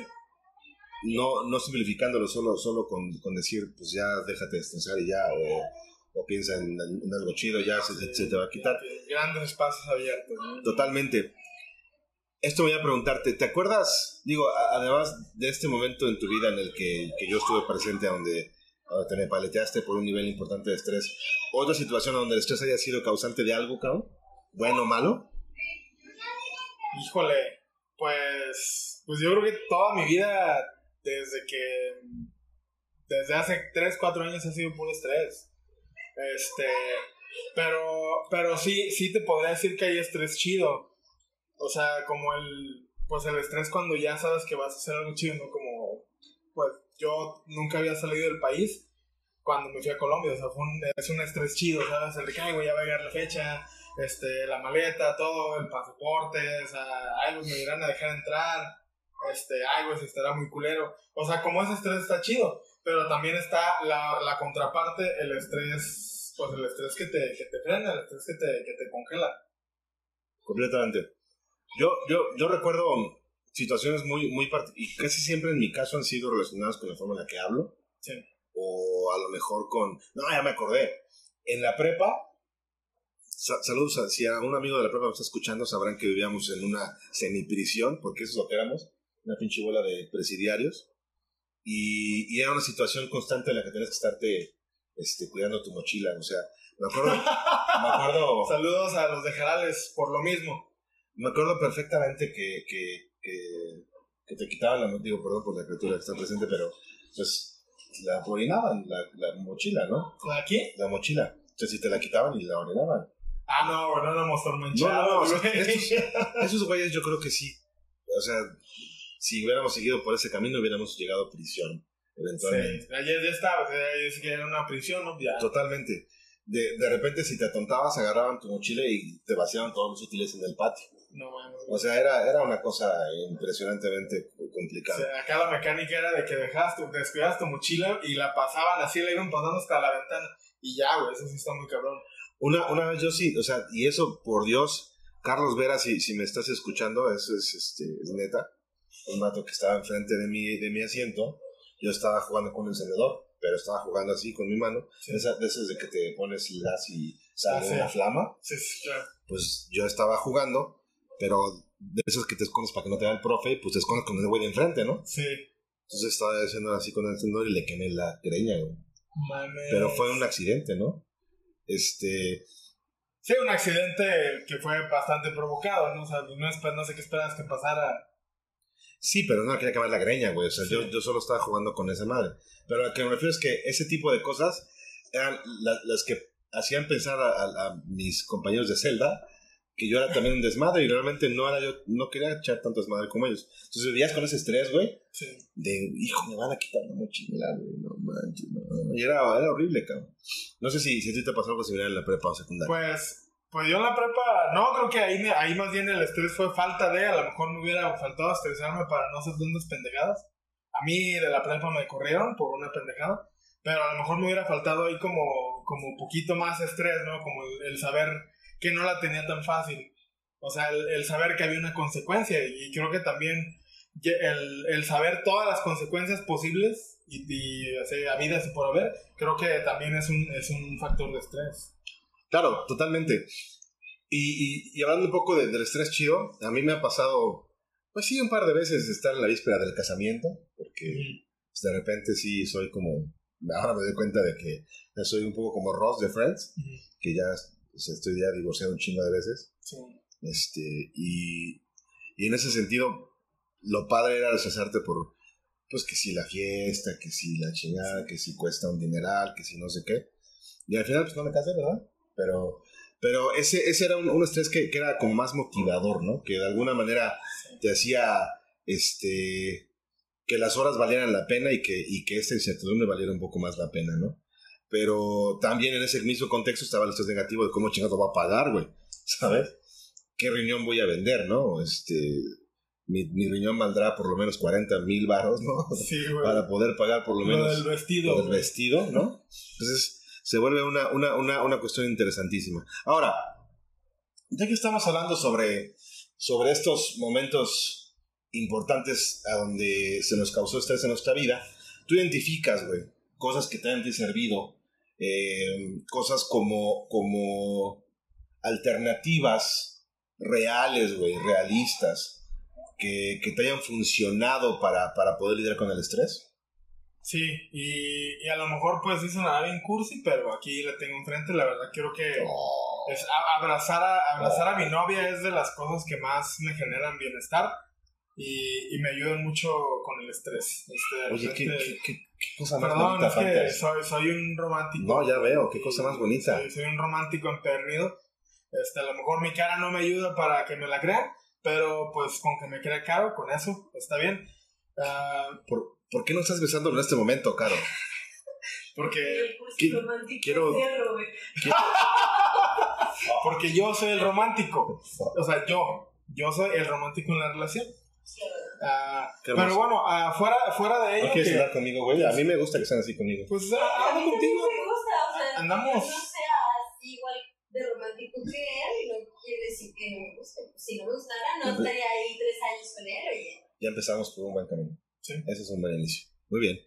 no, no simplificándolo solo, solo con, con decir, pues ya déjate de estresar y ya, o, o piensa en, en algo chido, ya se, se- se te va a quitar. Grandes espacios abiertos. ¿no? Totalmente. Esto voy a preguntarte, ¿te acuerdas, digo, además de este momento en tu vida en el que, que yo estuve presente, donde, donde te me paleteaste por un nivel importante de estrés, otra situación donde el estrés haya sido causante de algo, cabrón? ¿Bueno o malo? Híjole, pues, pues yo creo que toda mi vida, desde que, desde hace 3, 4 años ha sido puro estrés. Este, pero, pero sí, sí te podría decir que hay estrés chido. O sea, como el, pues el estrés cuando ya sabes que vas a hacer algo chido, ¿no? Como, pues yo nunca había salido del país cuando me fui a Colombia, o sea, fue un, es un estrés chido, ¿sabes? El de que, ay, güey, ya va a llegar la fecha, este, la maleta, todo, el pasaporte, o sea, ay, güey, me irán a dejar entrar, este, ay, güey, se estará muy culero. O sea, como ese estrés está chido, pero también está la, la contraparte, el estrés, pues el estrés que te, que te frena, el estrés que te, que te congela. Completamente. Yo, yo, yo recuerdo situaciones muy, muy y casi siempre en mi caso han sido relacionadas con la forma en la que hablo. Sí. O a lo mejor con... No, ya me acordé. En la prepa, sa- saludos, a- si a un amigo de la prepa me está escuchando, sabrán que vivíamos en una semiprisión, porque eso es lo que éramos, una pinche bola de presidiarios. y, y era una situación constante en la que tenías que estarte este, cuidando tu mochila. O sea, me acuerdo, me acuerdo, *laughs* Saludos a los de Jarales por lo mismo. Me acuerdo perfectamente que, que, que, que te quitaban la, digo, perdón por la criatura que está presente, pero pues la orinaban, la, la mochila, ¿no? ¿Aquí? La mochila. O sea, si te la quitaban y la orinaban. Ah, no, no éramos No, tormenchados. no, o sea, güey. estos, *laughs* esos güeyes yo creo que sí. O sea, si hubiéramos seguido por ese camino, hubiéramos llegado a prisión, eventualmente. Sí, ayer ya estaba, es que era una prisión, ¿no? Ya. Totalmente. De, de repente, si te atontabas, agarraban tu mochila y te vaciaban todos los útiles en el patio. No mames. O sea, era, era una cosa impresionantemente O complicada. sea, acá la mecánica era de que dejabas tu, descuidabas tu mochila y la pasaban así, la iban pasando hasta la ventana. Y ya, güey, eso sí está muy cabrón. Una, una vez yo sí, o sea, y eso, por Dios, Carlos Vera, si, si me estás escuchando, eso es, este, es neta. Un vato que estaba enfrente de mi, de mi asiento, yo estaba jugando con un encendedor, pero estaba jugando así con mi mano. Sí. Esa, de esas de que te pones el gas y sale Ah, sí. una flama. Sí, claro. Pues yo estaba jugando, pero de esos que te escondes para que no te vea el profe, pues te escondes con el güey de enfrente, ¿no? Sí. Entonces estaba haciendo así con el encendedor y le quemé la greña, güey. Mames. Pero fue un accidente, ¿no? Este, Sí, un accidente que fue bastante provocado, ¿no? O sea, no, no sé qué esperabas que pasara. Sí, pero no quería quemar la greña, güey. O sea, Sí. yo, yo solo estaba jugando con esa madre. Pero a lo que me refiero es que ese tipo de cosas eran la- las que hacían pensar a, a- a mis compañeros de celda que yo era también un desmadre y realmente no era yo, no quería echar tanto desmadre como ellos. Entonces vivías con ese estrés, güey, Sí. de, hijo, me van a quitar la mochila, güey, no manches, no. Y era, era horrible, cabrón. No sé si, si a ti te pasó algo similar en la prepa o secundaria. Pues, pues yo en la prepa, no, creo que ahí, ahí más bien el estrés fue falta de, a lo mejor me hubiera faltado estresarme para no hacer tantas pendejadas. A mí de la prepa me corrieron por una pendejada, pero a lo mejor me hubiera faltado ahí como, como poquito más estrés, ¿no? Como el, el saber que no la tenía tan fácil. O sea, el, el saber que había una consecuencia y creo que también el, el saber todas las consecuencias posibles y, y o sea, habidas y por haber, creo que también es un, es un factor de estrés. Claro, totalmente. Y, y, y hablando un poco de- del estrés chido, a mí me ha pasado, pues sí, un par de veces estar en la víspera del casamiento, porque pues, de repente sí soy como, ahora me doy cuenta de que soy un poco como Ross de Friends, que ya pues, estoy ya divorciado un chingo de veces. Sí. Este, y, y en ese sentido, lo padre era deshacerte por, pues que si la fiesta, que si la chingada, que si cuesta un dineral, que si no sé qué. Y al final, pues no me casé, ¿verdad? Pero, pero ese, ese era un, un estrés que, que era como más motivador, ¿no? Que de alguna manera te hacía, este, que las horas valieran la pena y que, y que esta incertidumbre valiera un poco más la pena, ¿no? Pero también en ese mismo contexto estaba el estrés negativo de cómo chingado va a pagar, güey, ¿sabes? ¿Qué riñón voy a vender, no? Este, mi, mi riñón valdrá por lo menos 40 mil baros, ¿no? Sí, *laughs* güey. Para poder pagar por lo Lo menos del vestido. lo del güey. vestido, ¿no? Entonces se vuelve una, una, una, una cuestión interesantísima. Ahora, ya que estamos hablando sobre, sobre estos momentos importantes a donde se nos causó estrés en nuestra vida, tú identificas, güey, cosas que te han servido, eh, cosas como, como alternativas reales, güey, realistas, que, que te hayan funcionado para, para poder lidiar con el estrés. Sí, y, y a lo mejor pues sí sonará bien cursi, pero aquí la tengo enfrente, la verdad quiero que es a- abrazar a, abrazar a mi novia es de las cosas que más me generan bienestar y, y me ayudan mucho con el estrés. Este, Oye, ¿qué, repente- qué, qué- qué cosa más Perdón, bonita, es que soy, soy un romántico. No, ya veo, qué cosa más bonita. Soy, soy un romántico empedernido. Este, a lo mejor mi cara no me ayuda para que me la crean, pero pues con que me crea caro, con eso está bien. Ah, ¿Por, por qué no estás besándolo en este momento, Caro? *laughs* porque, El cursi ¿Qué- romántico quiero- *laughs* porque yo soy el romántico. O sea, yo. Yo soy el romántico en la relación. Hermoso. pero bueno, ah, fuera, fuera de ello, ¿No quieres que- hablar conmigo, güey? A mí me gusta que sean así conmigo. pues mí hablo contigo. me gusta, o sea, Andamos. no sea así igual de romántico que él, y no quiere decir que no me guste. Pues, si no me gustara, no estaría ahí tres años con él, oye. Ya empezamos por un buen camino. Sí. Ese es un buen inicio. Muy bien.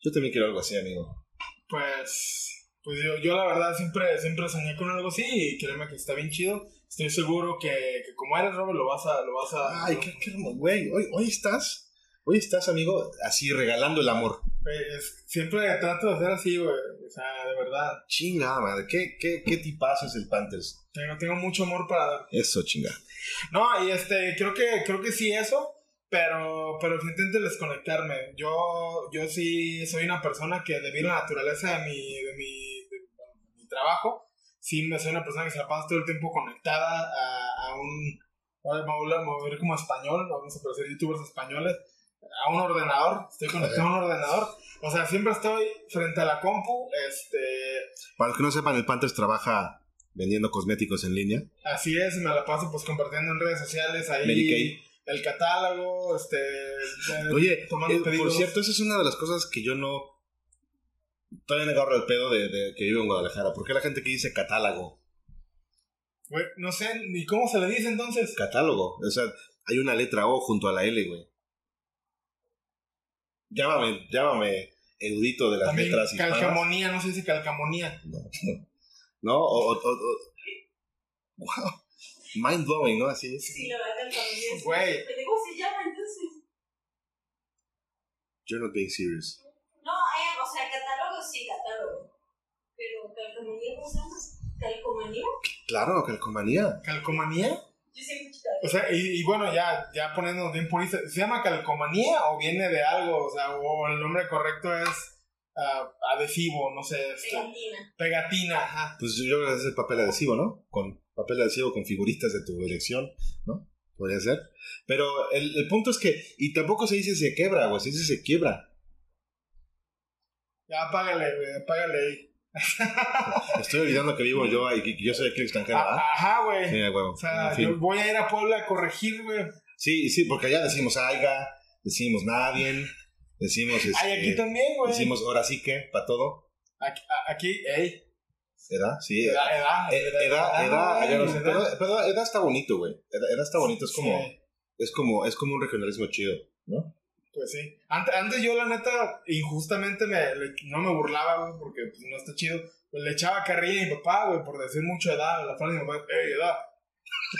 Yo también quiero algo así, amigo. Pues, pues yo, yo la verdad siempre, siempre soñé con algo así y créeme que está bien chido. Estoy seguro que, que como eres, Robert, lo vas a... Lo vas a Ay, qué, qué. Güey, hoy, hoy estás... Hoy estás, amigo, así regalando el amor. Eh, es- siempre trato de hacer así, güey. O sea, de verdad. Chinga, madre. ¿Qué, qué, qué tipazo es el Panthers? Tengo, tengo mucho amor para dar. Eso, chinga. No, y este, creo que, creo que sí eso, pero, pero intento desconectarme. Yo, yo sí soy una persona que debido a la naturaleza de mi, de mi, de mi trabajo, sí me soy una persona que se la pasa todo el tiempo conectada a, a un, ahora me voy a mover como español, vamos a parecer youtubers españoles, a un ordenador, estoy conectado a un ordenador. O sea, siempre estoy frente a la compu, este, Para los que no sepan, el Panthers trabaja vendiendo cosméticos en línea. Así es, me la paso pues compartiendo en redes sociales ahí el catálogo, este Oye, tomando eh, por pedidos. cierto, esa es una de las cosas que yo no... Todavía me agarro el pedo de, de que vivo en Guadalajara. ¿Por qué la gente que dice catálogo? Güey, no sé ni cómo se le dice entonces. Catálogo. O sea, hay una letra O junto a la L, güey. Llámame, llámame erudito de las También letras hispanas. calcamonía, no se dice calcamonía. No. *laughs* ¿No? O, o, o- o- Wow. Mind blowing, ¿no? Así es. Sí, la verdad es- Güey. ¿Cómo se llama entonces? You're not being serious. No, eh, o sea, catálogo sí, catálogo. Pero calcomanía, ¿cómo se llama? ¿Calcomanía? Claro, calcomanía. ¿Calcomanía? Yo sé mucho tal. O sea, y, y bueno, ya, ya poniéndonos bien puristas, ¿se llama calcomanía o viene de algo? O sea, o el nombre correcto es ah, adhesivo, no sé, este, Pegatina. pegatina, ajá. Pues yo creo que es el papel adhesivo, ¿no? Con papel adhesivo con figuritas de tu elección, ¿no? Podría ser. Pero el, el punto es que, y tampoco se dice se quebra, güey, se dice se quiebra. Ya apágale, güey, apágale ahí. *laughs* Estoy olvidando que vivo yo y que yo soy aquí en Canadá. Ah, Ajá, güey. Sí. O sea, En fin. yo voy a ir a Puebla a corregir, güey. Sí, sí, porque allá decimos aiga, decimos nadie, decimos este, Ay, aquí también, güey. decimos ahora sí que, para todo, Aquí, aquí, ey. ¿verdad? Sí. Edad, edad. Eh, Edad, edad, allá no sé, edad. pero, pero edad está bonito, güey. Edad, edad está bonito, es como, Sí, es como, es como un regionalismo chido, ¿no? Pues sí. Antes, antes yo, la neta, injustamente me, le- no me burlaba, güey, porque pues, no está chido. Pues, le echaba carrilla a mi papá, güey, por decir mucho edad. La frase de mi papá, ey, edad.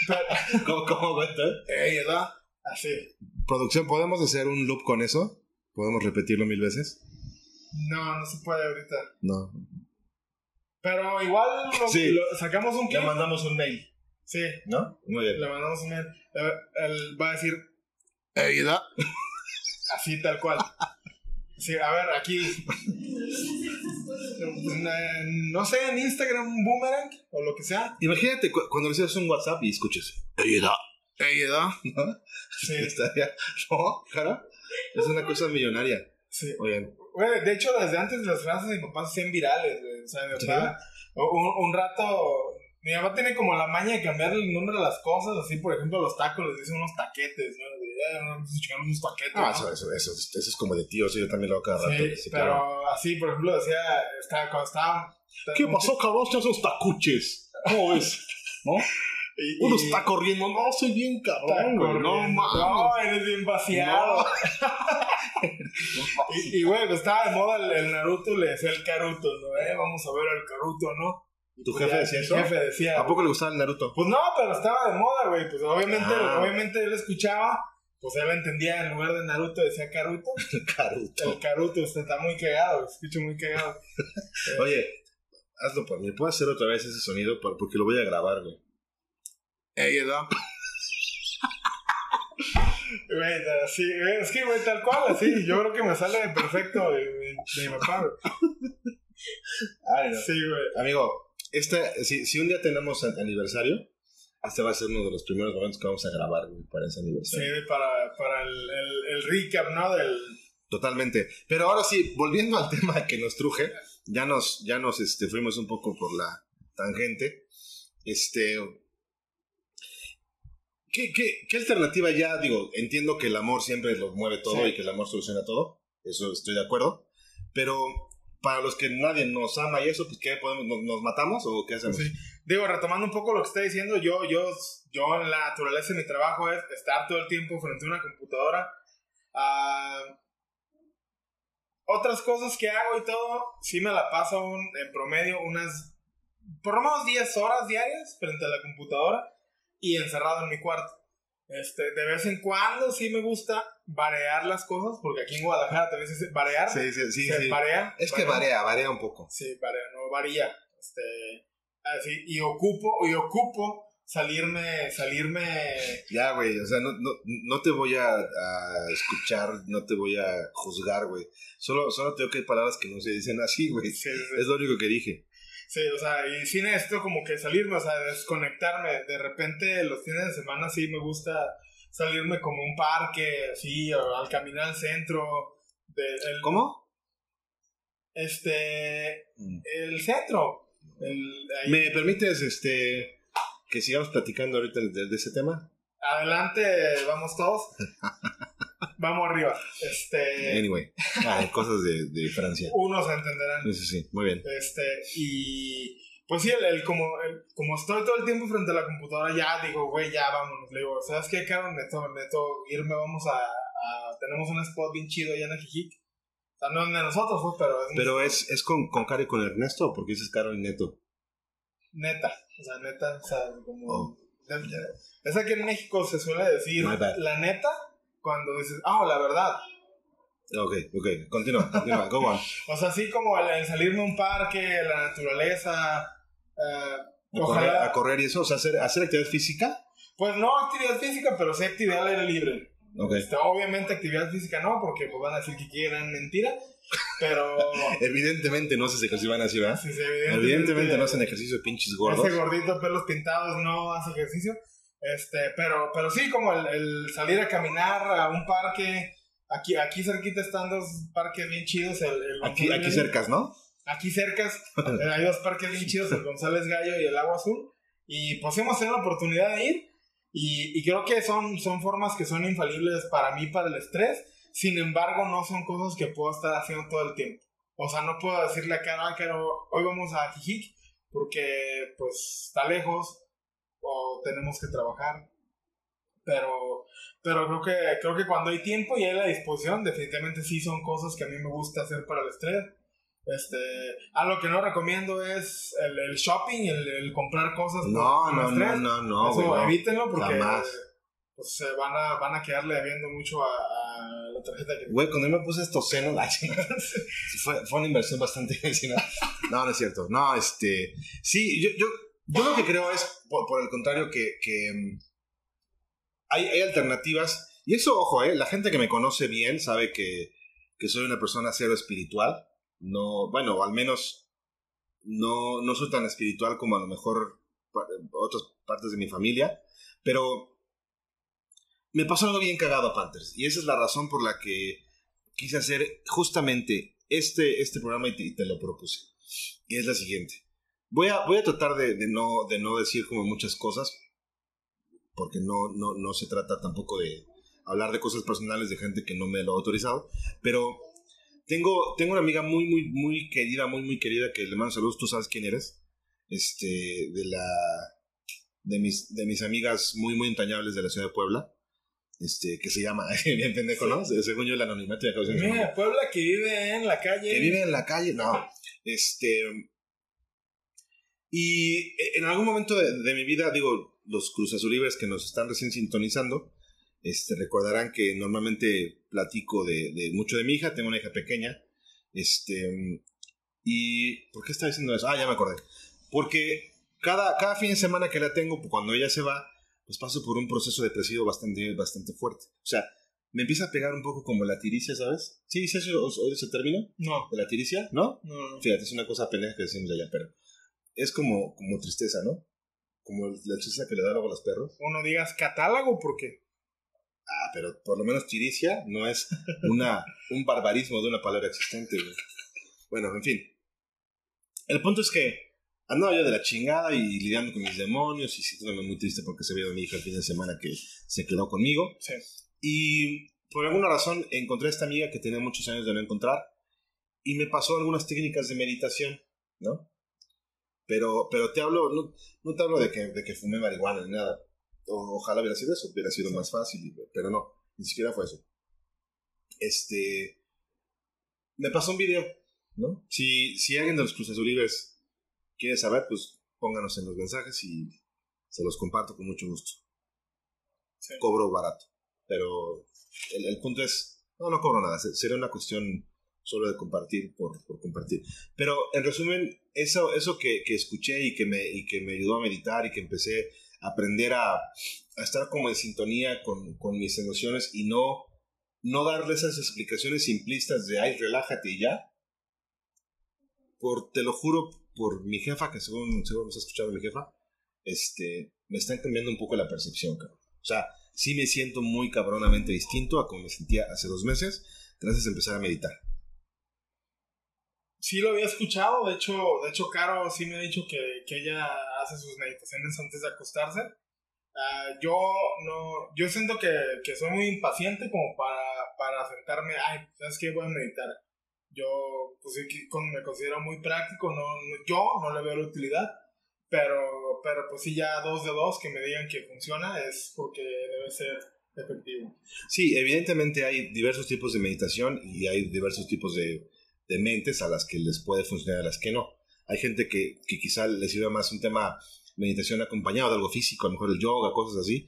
Pero- *laughs* ¿Cómo, cómo, güey? ey, edad. Así. Producción, ¿podemos hacer un loop con eso? ¿Podemos repetirlo mil veces? No, no se puede ahorita. No. Pero igual lo- Sí. lo- sacamos un clip. mandamos un mail, Sí, ¿no? Muy bien. le mandamos un mail. Eh, Él va a decir, ey, edad. Así, tal cual. Sí, a ver, aquí. No sé, en Instagram, un boomerang o lo que sea. Imagínate cu- cuando recibes un WhatsApp y escuches. Ey, edad. ¿No? Sí, *laughs* Estaría- ¿No, cara? Es una cosa millonaria. sí. Oigan, Güey, de hecho, desde antes las frases de mi papá se hacían virales, güey. O sea, mi papá, un, un rato, mi papá tiene como la maña de cambiar el nombre de las cosas, así, por ejemplo, a los tacos les dicen unos taquetes, ¿no? De, "Eh, no, vamos a chingar unos taquetes. Ah, ¿no? eso, eso, eso, eso es como de tío, yo también lo hago cada rato. Sí, pero claro. así, por ejemplo, decía, estaba, cuando estaba... ¿Qué pasó, cabrón? Ya son tacuches. ¿Cómo ves? ¿No? *laughs* Y, Uno y- está corriendo. No, soy bien cabrón, güey. No. No, eres bien vaciado. *laughs* Y, y, güey, pues estaba de moda el, el Naruto, le decía el Karuto, ¿no? Eh, vamos a ver al Karuto, ¿no? ¿Tu Pues jefe ya, decía mi eso? jefe decía... ¿A poco le gustaba el Naruto? Pues no, pero estaba de moda, güey. Pues obviamente, Ah. obviamente él escuchaba, pues él entendía en lugar de Naruto decía Karuto. *laughs* Caruto. El Karuto, usted está muy cagado, escucho muy cagado. *laughs* Oye, hazlo por mí. ¿Puedo hacer otra vez ese sonido? Por- Porque lo voy a grabar, güey. Ey, edad. Güey, así, güey, es que, güey, tal cual, así, yo creo que me sale perfecto de, de, de mi papá, güey. Ay, no. Sí, güey. Amigo, este, si, si un día tenemos an- aniversario, este va a ser uno de los primeros momentos que vamos a grabar, güey, para ese Sí, aniversario. para, para el, el, el recap, ¿no? Del, Totalmente. Pero ahora sí, volviendo al *laughs* tema que nos truje, ya nos, ya nos este, fuimos un poco por la tangente. Este. ¿Qué, qué, qué alternativa ya? Digo, entiendo que el amor siempre lo mueve todo Sí. y que el amor soluciona todo. Eso estoy de acuerdo. Pero para los que nadie nos ama y eso, pues ¿qué podemos? ¿Nos, nos matamos o qué hacemos? Sí. Digo, retomando un poco lo que está diciendo, yo, yo, yo en la naturaleza de mi trabajo es estar todo el tiempo frente a una computadora. Ah, otras cosas que hago y todo, sí me la paso un- en promedio unas, por lo menos 10 horas diarias frente a la computadora y encerrado en mi cuarto. Este, de vez en cuando sí me gusta variar las cosas, porque aquí en Guadalajara también se dice variar. Sí, sí, sí. se sí. varía. Es que varía, varía un poco. Sí, varía, no varía. Este, así, y ocupo, y ocupo salirme, salirme. Ya, güey, o sea, no, no, no te voy a, a escuchar, no te voy a juzgar, güey. Solo, solo tengo que palabras que no se dicen así, güey. Sí, sí, Es lo único que dije. sí, o sea, y sí necesito como que salirme, o sea, desconectarme. De repente los fines de semana sí me gusta salirme como a un parque, así, o al caminar al centro. De, el- ¿Cómo? Este, Mm. el centro. El, ahí- ¿Me permites, este, que sigamos platicando ahorita de, de ese tema? Adelante, vamos todos. *laughs* vamos arriba. Este, Anyway, ah, cosas de, de Francia. unos entenderán. Sí, sí, sí, muy bien. Este, y pues sí, el, el como, el- como estoy todo el tiempo frente a la computadora, ya digo, güey, ya vámonos. Le digo, ¿sabes qué, Caro? Neto, neto, irme, vamos a, a- Tenemos un spot bien chido allá en Ajijic. O sea, no es de nosotros, pues, pero es Pero es, es con, con Caro y con Ernesto, ¿o porque dices Caro y Neto. neta. O sea, neta, o sea, como. Oh. es que en México se suele decir la neta cuando dices, ah, la verdad. Ok, ok, continúa, continúa, go on. *laughs* O sea, así como el, salirme a un parque, la naturaleza. eh, A correr, ojalá. a correr y eso, o sea, hacer, hacer actividad física. Pues no actividad física, pero sí actividad al aire libre. Ok. Este, obviamente actividad física no, porque pues van a decir que quieren mentira. Pero *laughs* Evidentemente no se ejerciban así, ¿verdad? sí, sí, Evidentemente no hacen ejercicio pinches gordos. Ese gordito, pelos pintados, no hace ejercicio. Este, pero, pero sí, como el, el salir a caminar a un parque. Aquí, aquí cerquita están dos parques bien chidos. El, el Aquí, aquí cercas, ¿no? Aquí cercas *laughs* eh, hay dos parques bien chidos, el González Gallo y el Agua Azul. Y pues hemos tenido la oportunidad de ir. Y, y creo que son, son formas que son infalibles para mí, para el estrés. Sin embargo, no son cosas que puedo estar haciendo todo el tiempo. O sea, no puedo decirle a Caro, "Ah, Caro, hoy vamos a Jijic porque pues está lejos o tenemos que trabajar. Pero, pero creo que creo que cuando hay tiempo y hay la disposición, definitivamente sí son cosas que a mí me gusta hacer para el estrés. Este, algo que no recomiendo es el, el shopping, el, el comprar cosas. No, por no, no, no, no, Eso güey. evítenlo porque Jamás. pues, se van a, van a quedarle debiendo mucho a, a la tarjeta que Güey, cuando yo me puse estos senos, ay, fue, fue una inversión bastante. *laughs* no, no es cierto. No, este. Sí, yo, yo, yo lo que creo es, por, por el contrario, que, que mm, hay, hay alternativas. Y eso, ojo, eh, la gente que me conoce bien sabe que, que soy una persona cero espiritual. No, bueno, al menos no, no soy tan espiritual como a lo mejor otras partes de mi familia. Pero me pasó algo bien cagado, Panthers. Y esa es la razón por la que quise hacer justamente este, este programa y te, y te lo propuse. Y es la siguiente. Voy a, voy a tratar de, de no, de no decir como muchas cosas, porque no, no, no se trata tampoco de hablar de cosas personales de gente que no me lo ha autorizado, pero tengo, tengo una amiga muy, muy, muy querida, muy, muy querida, que le mando saludos, tú sabes quién eres, este, de la, de mis, de mis amigas muy, muy entrañables de la ciudad de Puebla, este, que se llama, *laughs* bien pendejo, ¿no? Según yo el anonimato de. Mira, Puebla que vive en la calle. Que vive en la calle, no. Este. Y en algún momento de, de mi vida, digo, los Cruz Azulibres que nos están recién sintonizando, este, recordarán que normalmente platico de, de mucho de mi hija, tengo una hija pequeña. Este. ¿Y por qué estaba diciendo eso? Ah, ya me acordé. Porque cada, cada fin de semana que la tengo, cuando ella se va, pues paso por un proceso depresivo bastante, bastante fuerte. O sea, me empieza a pegar un poco como la tiricia, ¿sabes? Sí, ¿sí has oído ese término? No, ¿De la tiricia? ¿No? no, no. Fíjate, es una cosa pendeja que decimos allá, pero es como, como tristeza, ¿no? Como la tristeza que le da luego a los perros. O no digas catálogo porque. Ah, pero por lo menos tiricia no es *laughs* una, un barbarismo de una palabra existente, güey. Bueno, en fin. El punto es que andaba yo de la chingada y lidiando con mis demonios y sintiéndome muy triste porque se vio a mi hija el fin de semana que se quedó conmigo. Sí. Y por alguna razón encontré a esta amiga que tenía muchos años de no encontrar y me pasó algunas técnicas de meditación, ¿no? Pero, pero te hablo, no, no te hablo de que, de que fumé marihuana ni nada. O- ojalá hubiera sido eso, hubiera sido más fácil, pero no, ni siquiera fue eso. Este. Me pasó un video, ¿no? Si, si alguien de los Cruz Azulivers quiere saber, pues pónganos en los mensajes y se los comparto con mucho gusto. Sí. cobro barato. Pero el, el punto es, no, no cobro nada, se- sería una cuestión solo de compartir por, por compartir. Pero en resumen, eso, eso que, que escuché y que, me, y que me ayudó a meditar y que empecé aprender a, a estar como en sintonía con, con mis emociones y no, no darle esas explicaciones simplistas de, ay, relájate y ya. Por, te lo juro, por mi jefa, que según, según me está escuchando mi jefa, este, me están cambiando un poco la percepción, cabrón. O sea, sí me siento muy cabronamente distinto a como me sentía hace dos meses, gracias a empezar a meditar. Sí lo había escuchado, de hecho, de hecho Caro sí me ha dicho que, que ella hace sus meditaciones antes de acostarse. Ah, yo no, yo siento que, que soy muy impaciente como para, para sentarme, ay, ¿sabes qué? Voy a meditar. Yo, pues me considero muy práctico, no, no- yo no le veo la utilidad, pero, pero pues sí, ya dos de dos que me digan que funciona es porque debe ser efectivo. Sí, evidentemente hay diversos tipos de meditación y hay diversos tipos de, de mentes a las que les puede funcionar y a las que no. Hay gente que, que quizá les sirve más un tema meditación acompañado de algo físico, a lo mejor el yoga, cosas así.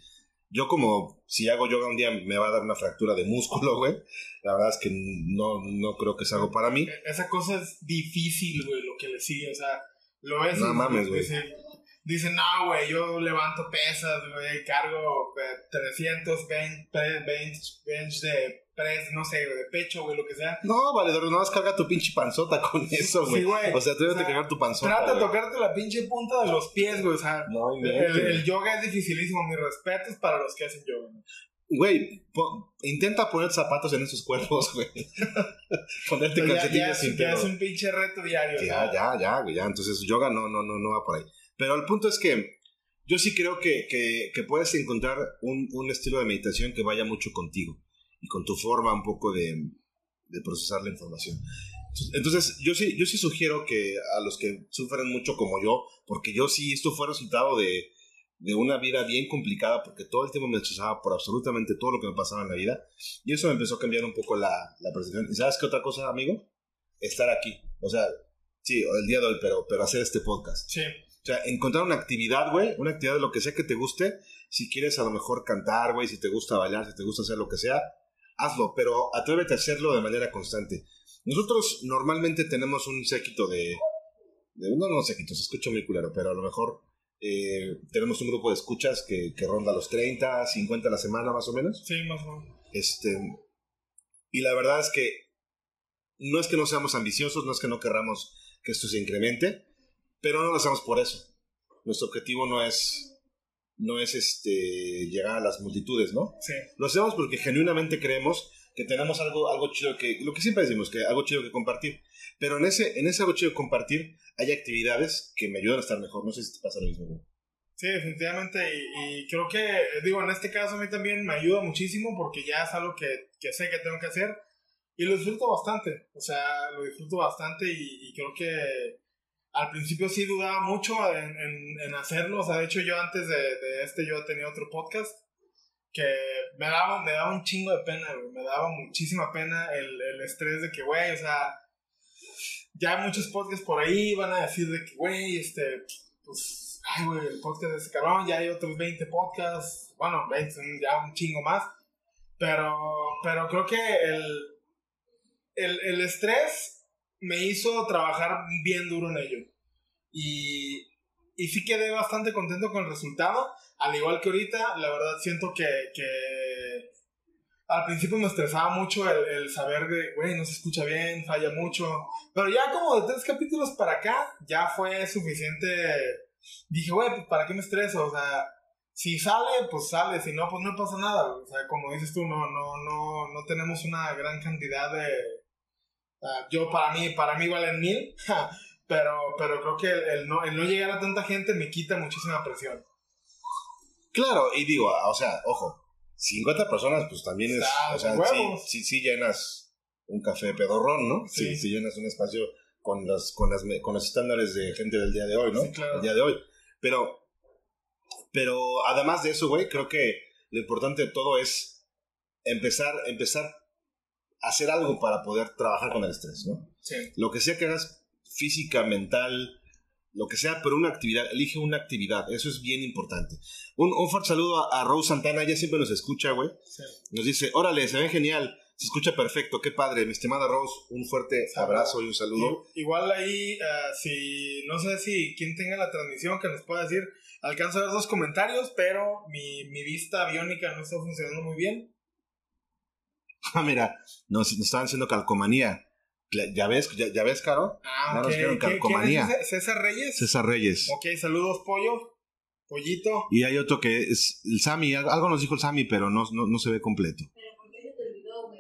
Yo como si hago yoga un día me va a dar una fractura de músculo, *laughs* güey. La verdad es que no, no creo que es algo para mí. E- Esa cosa es difícil, güey, lo que le sigue, o sea, lo ves No mames, güey. dice, dice, no, güey, yo levanto pesas, güey, cargo eh, 300 bench, bench, bench de press, no sé, de pecho, güey, lo que sea. No, valedor, no más carga tu pinche panzota con eso, güey. Sí, güey. o sea, tú debes O de sea, cargar tu panzota. Trata de tocarte la pinche punta de los pies, güey, o sea, No, el, yoga es dificilísimo, mis respetos para los que hacen yoga. Güey, po- intenta poner zapatos en esos cuerpos, güey. *laughs* Ponerte calcetines sin ya es un pinche reto diario. Ya, ya, ya, güey, ya. Entonces, yoga no, no, no, no va por ahí. Pero el punto es que yo sí creo que, que, que puedes encontrar un, un estilo de meditación que vaya mucho contigo y con tu forma un poco de, de procesar la información. Entonces, yo sí, yo sí sugiero que a los que sufren mucho como yo, porque yo sí, esto fue resultado de, de una vida bien complicada, porque todo el tiempo me estresaba por absolutamente todo lo que me pasaba en la vida, y eso me empezó a cambiar un poco la, la percepción. ¿Y sabes qué otra cosa, amigo? Estar aquí. O sea, sí, el día de hoy, pero, pero hacer este podcast. Sí, O sea, encontrar una actividad, güey, una actividad de lo que sea que te guste. Si quieres a lo mejor cantar, güey, si te gusta bailar, si te gusta hacer lo que sea, hazlo, pero atrévete a hacerlo de manera constante. Nosotros normalmente tenemos un séquito de... de no, no séquito, se escucha muy culero, pero a lo mejor eh, tenemos un grupo de escuchas que, que ronda los 30, 50 a la semana más o menos. sí, más o menos. Este, y la verdad es que no es que no seamos ambiciosos, no es que no querramos que esto se incremente, pero no lo hacemos por eso. Nuestro objetivo no es, no es este, llegar a las multitudes, ¿no? Sí, Lo hacemos porque genuinamente creemos que tenemos algo, algo chido que, lo que siempre decimos, que algo chido que compartir. Pero en ese, en ese algo chido que compartir hay actividades que me ayudan a estar mejor. No sé si te pasa lo mismo, güey. Sí, definitivamente. Y, y creo que, digo, en este caso a mí también me ayuda muchísimo porque ya es algo que, que sé que tengo que hacer y lo disfruto bastante. O sea, lo disfruto bastante y, y creo que al principio sí dudaba mucho en, en, en hacerlo. O sea, de hecho yo antes de, de este yo tenía otro podcast que me daba, me daba un chingo de pena. Me daba muchísima pena el, el estrés de que, güey, o sea, ya muchos podcasts por ahí van a decir de que, güey, este, pues, ay, güey, el podcast de ese cabrón, ya hay otros 20 podcasts, bueno, 20, son ya un chingo más, pero, pero creo que el, el, el estrés me hizo trabajar bien duro en ello. Y, y sí quedé bastante contento con el resultado, al igual que ahorita, la verdad siento que, que al principio me estresaba mucho el, el saber de, güey, no se escucha bien, falla mucho. Pero ya como de tres capítulos para acá, ya fue suficiente. Dije, güey, pues para qué me estreso, o sea, si sale, pues sale, si no, pues no pasa nada. O sea, como dices tú, no, no, no, no tenemos una gran cantidad de. Ah, yo para mí, para mí valen mil, pero, pero creo que el, el no, el no llegar a tanta gente me quita muchísima presión. Claro, y digo, o sea, ojo, 50 personas, pues también es. Está o sea, sí, sí, sí llenas un café pedorrón, ¿no? Sí, Sí. sí llenas un espacio con los, con, las, con los estándares de gente del día de hoy, ¿no? Sí, claro. El día de hoy. Pero, pero además de eso, güey, creo que lo importante de todo es empezar, empezar hacer algo para poder trabajar con el estrés, ¿no? Sí. Lo que sea que hagas física, mental lo que sea, pero una actividad, elige una actividad, eso es bien importante. Un, un fuerte saludo a, a Rose Santana, ella siempre nos escucha, güey. Sí. Nos dice, órale, se ve genial, se escucha perfecto, qué padre, mi estimada Rose, un fuerte abrazo y un saludo. Igual ahí, ah, si no sé si quien tenga la transmisión que nos pueda decir, alcanzo a ver dos comentarios, pero mi, mi vista biónica no está funcionando muy bien. *laughs* Ah, mira, nos, nos estaban haciendo calcomanía. Ya ves, ya, ya ves, Caro. Ah, Ya ok. nos dieron ¿Qué- ¿Quién es ese? ¿César Reyes? César Reyes. Ok, saludos, pollo. Pollito. Y hay otro que es el Sammy, algo nos dijo el Sammy, pero no, no, no se ve completo. Pero ¿por qué se te olvidó, güey?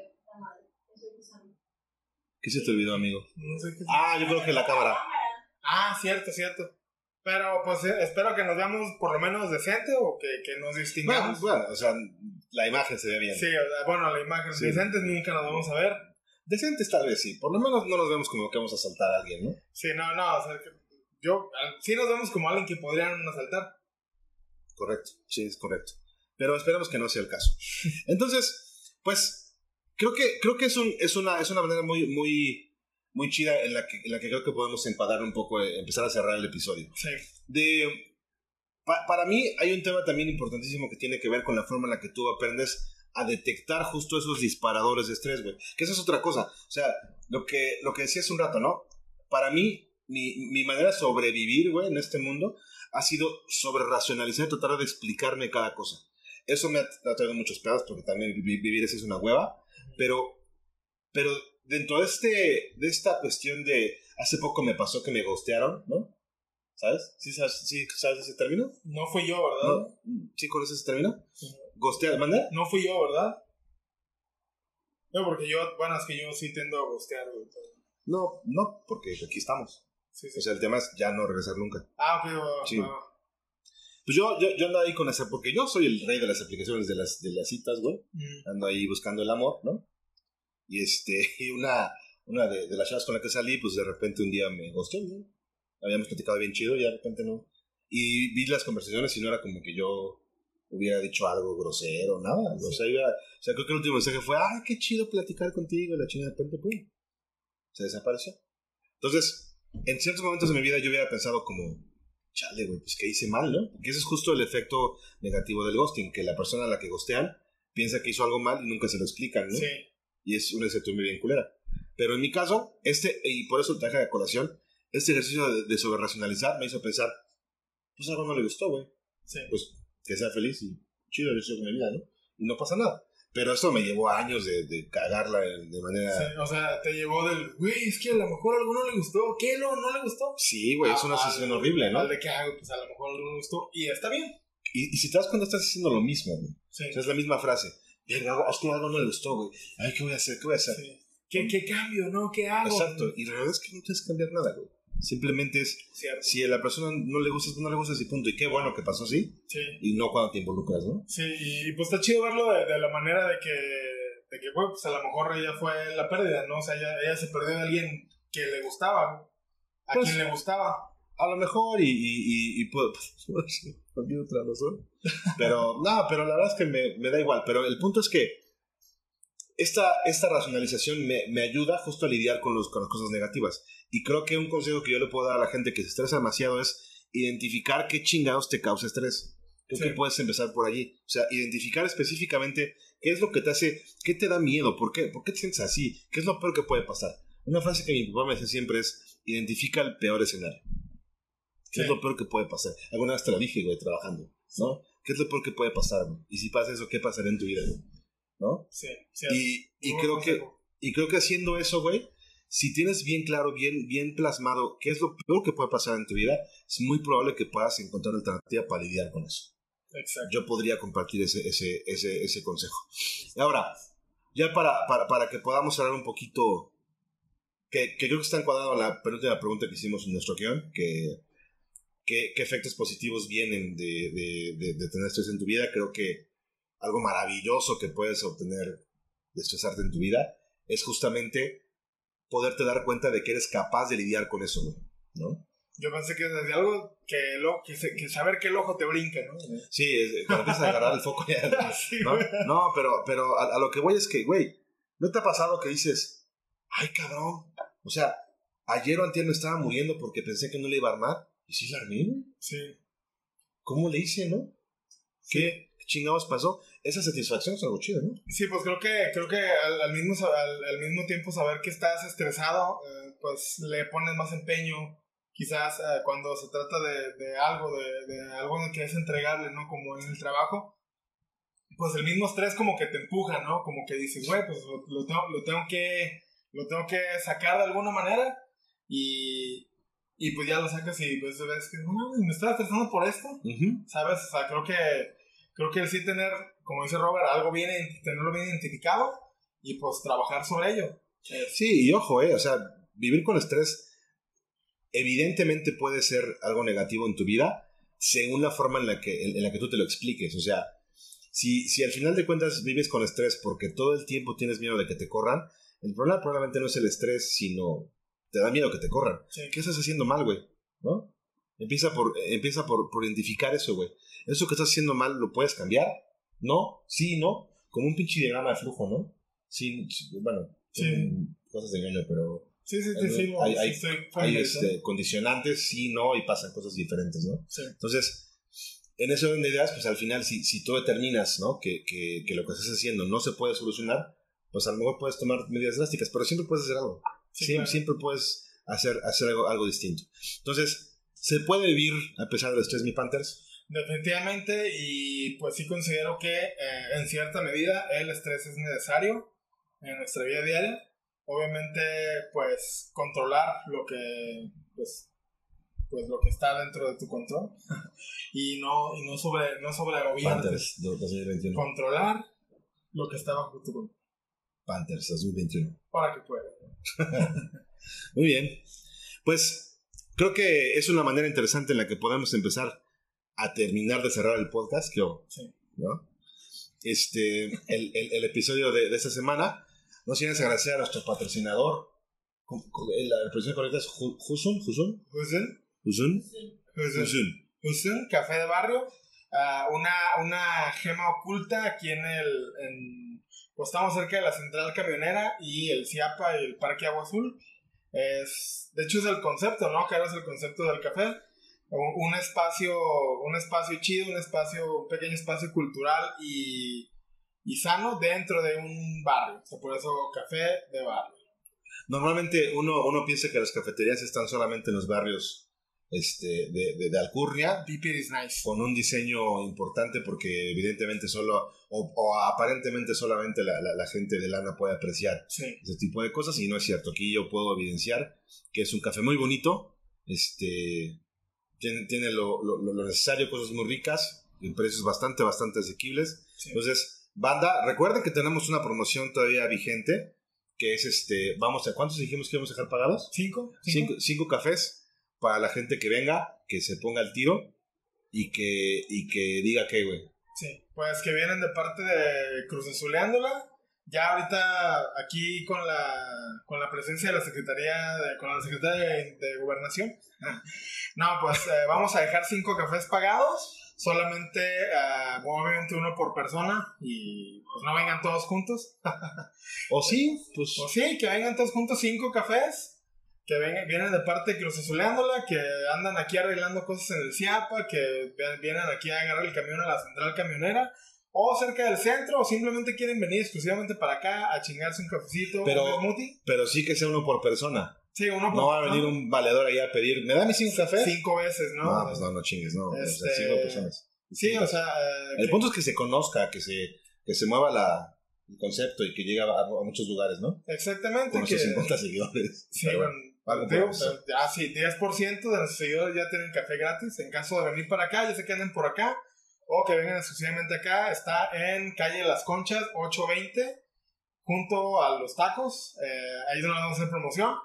¿Qué se te olvidó, amigo? No sé qué. Ah, yo creo que la cámara. Ah, cierto, cierto. Pero pues eh, espero que nos veamos por lo menos decente o que, que nos Bueno, distingamos. bueno, o sea, la imagen se ve bien. Sí, bueno, la imagen Sí. decentes nunca nos vamos a ver. Decentes tal vez sí. Por lo menos no nos vemos como que vamos a saltar a alguien, ¿no? Sí, no, no, o sea, yo, sí nos vemos como alguien que podrían asaltar. Correcto, sí, es correcto. Pero esperemos que no sea el caso. *laughs* Entonces, pues, creo que, creo que es, un, es, una, es una manera muy, muy, muy chida en la, que, en la que creo que podemos empadar un poco, eh, empezar a cerrar el episodio. Sí, De, pa- para mí hay un tema también importantísimo que tiene que ver con la forma en la que tú aprendes a detectar justo esos disparadores de estrés, güey. Que eso es otra cosa. O sea, lo que, lo que decía un rato, ¿no? Para mí, mi, mi manera de sobrevivir, güey, en este mundo, ha sido sobre racionalizar y tratar de explicarme cada cosa. Eso me ha, traído muchos pedos porque también vi- vivir así es una hueva. Pero, pero dentro de, este, de esta cuestión de... Hace poco me pasó que me ghostearon, ¿no? ¿Sabes? ¿Sí sabes, sí sabes ese término? no fui yo, ¿verdad? ¿No? ¿Sí conoces ese término? Sí. ¿Ghostear? ¿Manda? No fui yo, ¿verdad? No, porque yo, bueno, es que yo sí tiendo a gustear, güey. pero- No, no, porque aquí estamos. Sí, sí. O sea, el tema es ya no regresar nunca. ah, ok, va, Sí. va. Pues yo, yo, yo ando ahí con esa, porque yo soy el rey de las aplicaciones de las, de las citas, güey. Mm, Ando ahí buscando el amor, ¿no? Y este, *laughs* y una, una de, de las chavas con la que salí, pues de repente un día me gustó, ¿no? Habíamos platicado bien chido y de repente no. Y vi las conversaciones y no era como que yo hubiera dicho algo grosero, nada. O, sea, iba- o sea, creo que el último mensaje fue, ay, qué chido platicar contigo, y la chingada de repente, pum, se desapareció. Entonces, en ciertos momentos de mi vida yo hubiera pensado como, chale, güey, pues que hice mal, ¿no? Porque ese es justo el efecto negativo del ghosting, que la persona a la que ghostean piensa que hizo algo mal y nunca se lo explican, ¿no? Sí, Y es una incertidumbre bien culera. Pero en mi caso, este, y por eso traje a colación, este ejercicio de, de sobre-racionalizar me hizo pensar, pues algo no le gustó, güey. sí. Pues que sea feliz y chido, yo sigo con mi vida, ¿no? Y no pasa nada. Pero esto me llevó años de, de cagarla de de manera... Sí, o sea, te llevó del, güey, es que a lo mejor a alguno le gustó. ¿Qué? ¿No, no le gustó? Sí, güey, es una Ah, sensación al- horrible, ¿no? De que hago, pues a lo mejor a alguno le gustó. Y está bien. Y, y si te das cuenta, estás haciendo lo mismo, güey. Sí. O sea, es la misma frase. Algo- es que algo no le gustó, güey. Ay, ¿qué voy a hacer? ¿Qué voy a hacer? sí. ¿Qué, ¿Qué cambio, no? ¿Qué hago? Exacto. Y la verdad es que no tienes que cambiar nada, güey. Simplemente es, Cierto. si a la persona no le gusta, pues no le gusta y punto. Y qué bueno que pasó así. Sí. Y no cuando te involucras, ¿no? Sí, y, pues está chido verlo de, de la manera de que, de que, bueno, pues a lo mejor ella fue la pérdida, ¿no? O sea, ella, ella se perdió de alguien que le gustaba, a Pues- quien le gustaba. A lo mejor y, y, y, y puedo... *laughs* También otra razón. Pero, no, pero la verdad es que me, me da igual. Pero el punto es que esta, esta racionalización me, me ayuda justo a lidiar con, los, con las cosas negativas. Y creo que un consejo que yo le puedo dar a la gente que se estresa demasiado es identificar qué chingados te causa estrés. Creo Sí. que puedes empezar por allí. O sea, identificar específicamente qué es lo que te hace, qué te da miedo, por qué, por qué te sientes así, qué es lo peor que puede pasar. Una frase que mi papá me decía siempre es, identifica el peor escenario. ¿Qué Sí. es lo peor que puede pasar? Alguna vez te lo dije, güey, trabajando, ¿no? ¿Qué es lo peor que puede pasar, güey? Y si pasa eso, ¿qué pasará en tu vida, güey? ¿No? Sí, sí. Y, y creo que, y creo que haciendo eso, güey, si tienes bien claro, bien, bien plasmado qué es lo peor que puede pasar en tu vida, es muy probable que puedas encontrar alternativa para lidiar con eso. Exacto. Yo podría compartir ese, ese, ese, ese consejo. Ahora, ya para, para, para que podamos hablar un poquito, que, que creo que está encuadrado en la penúltima pregunta que hicimos en nuestro guion, que- qué efectos positivos vienen de, de, de- de tener estrés en tu vida. Creo que algo maravilloso que puedes obtener de estresarte en tu vida es justamente poderte dar cuenta de que eres capaz de lidiar con eso, ¿no? Yo pensé que desde algo que, lo, que, se- que saber que el ojo te brinca, ¿no? Sí, es- cuando empiezas a agarrar el foco ya... *laughs* Sí, ¿no? No, pero, pero a, a lo que voy es que, güey, ¿no te ha pasado que dices, ay, cabrón? O sea, ayer o antier me estaba muriendo porque pensé que no le iba a armar ¿Y sí la armé? Sí. ¿Cómo le hice, no? ¿Qué chingados pasó? Esa satisfacción es algo chido, ¿no? Sí, pues creo que, creo que al, al mismo, al, al mismo tiempo saber que estás estresado, eh, pues le pones más empeño. Quizás eh, cuando se trata de, de algo, de, de algo en el que es entregable, ¿no? Como en el trabajo, pues el mismo estrés como que te empuja, ¿no? Como que dices, güey, pues lo, lo tengo, lo, tengo que, lo tengo que sacar de alguna manera y, y pues ya lo sacas y pues ves que, no, me estoy estresando por esto. Ujú. ¿sabes? O sea, creo que, creo que el sí tener, como dice Robert, algo bien, tenerlo bien identificado y pues trabajar sobre ello. Sí, y ojo, eh, o sea, vivir con estrés evidentemente puede ser algo negativo en tu vida según la forma en la que, en, en la que tú te lo expliques. O sea, si, si al final de cuentas vives con estrés porque todo el tiempo tienes miedo de que te corran, el problema probablemente no es el estrés, sino te da miedo que te corran. sí. ¿Qué estás haciendo mal, güey? ¿No? Empieza por, empieza por, por identificar eso, güey. Eso que estás haciendo mal, ¿lo puedes cambiar? ¿No? Sí, no. Como un pinche diagrama de flujo, ¿no? Sí, bueno, Sí. cosas de ñoño, pero Sí, sí, sí, sí, Hay- sí, hay- este, condicionantes, sí, no, y pasan cosas diferentes, ¿no? Sí. Entonces, en ese orden de ideas, pues al final, si, si tú determinas, ¿no? Que, que, que lo que estás haciendo no se puede solucionar, pues a lo mejor puedes tomar medidas drásticas, pero siempre puedes hacer algo. Sí, siempre, claro. siempre puedes hacer, hacer algo, algo distinto. Entonces, ¿se puede vivir a pesar del estrés, mi Panthers? Definitivamente, y pues sí considero que eh, en cierta medida el estrés es necesario en nuestra vida diaria. Obviamente, pues controlar lo que, pues, pues lo que está dentro de tu control *laughs* y no, y no sobre, no sobre Panthers do- 2021. controlar lo que está bajo tu control Panthers 2021. para que pueda. *laughs* Muy bien. Pues creo que es una manera interesante en la que podemos empezar a terminar de cerrar el podcast. Sí. ¿no? Este, el, el- el episodio de, de esta semana. No sin agradecer a nuestro patrocinador. ¿Cómo- cómo- La expresión correcta es Ju- Jusun. Jusun. Jusun. Husen, Jusun. Husen, café de barrio, ah, una, una gema oculta aquí en el, en, pues estamos cerca de la central camionera y el CIAPA y el Parque Agua Azul. Es, de hecho es el concepto, ¿no? Que ahora es el concepto del café. Un, espacio, un espacio chido, un espacio, un pequeño espacio cultural y, y sano dentro de un barrio. O sea, por eso café de barrio. Normalmente uno, uno piensa que las cafeterías están solamente en los barrios este, de, de, de Alcurnia, is nice. con un diseño importante porque evidentemente solo o, o aparentemente solamente la, la- la gente de lana puede apreciar Sí. ese tipo de cosas y no es cierto. Aquí yo puedo evidenciar que es un café muy bonito, este, tiene, tiene lo, lo- lo necesario, cosas muy ricas, en precios bastante, bastante asequibles. sí. Entonces, banda, recuerden que tenemos una promoción todavía vigente, que es este, vamos a, ¿cuántos dijimos que íbamos a dejar pagados? ¿Cinco? Cinco, cinco cafés para la gente que venga, que se ponga al tiro y que, y que diga que, güey. Sí, pues que vienen de parte de Cruz Azuleándola. Ya ahorita aquí con la, con la presencia de la Secretaría, de, con la Secretaría de, de Gobernación. *laughs* No, pues eh, vamos a dejar cinco cafés pagados. Solamente, eh, obviamente uno por persona y pues no vengan todos juntos. *laughs* O sí, pues... Pues sí, que vengan todos juntos cinco cafés. Que vengan, vienen de parte Cruz Azuleándola, que andan aquí arreglando cosas en el CIAPA, que vienen aquí a agarrar el camión a la central camionera, o cerca del centro, o simplemente quieren venir exclusivamente para acá a chingarse un cafecito, Pero- un smoothie. Pero sí que sea uno por persona. Sí, uno por No va a venir un valedor ahí a pedir, ¿me da mis cinco cafés? cinco veces, ¿no? No, pues no, no chingues, no. O sea, Este, cinco personas. Sí, o sea, eh, El que- punto es que se conozca, que se, que se mueva la, el concepto y que llegue a, a muchos lugares, ¿no? exactamente. Con que, nuestros 50 seguidores. Sí, bueno, por eso. ah, sí, 10% de nuestros seguidores ya tienen café gratis. En caso de venir para acá, ya sé que anden por acá, o que vengan exclusivamente acá, está en calle Las Conchas 820, junto a los tacos. Eh, ahí no vamos a hacer promoción,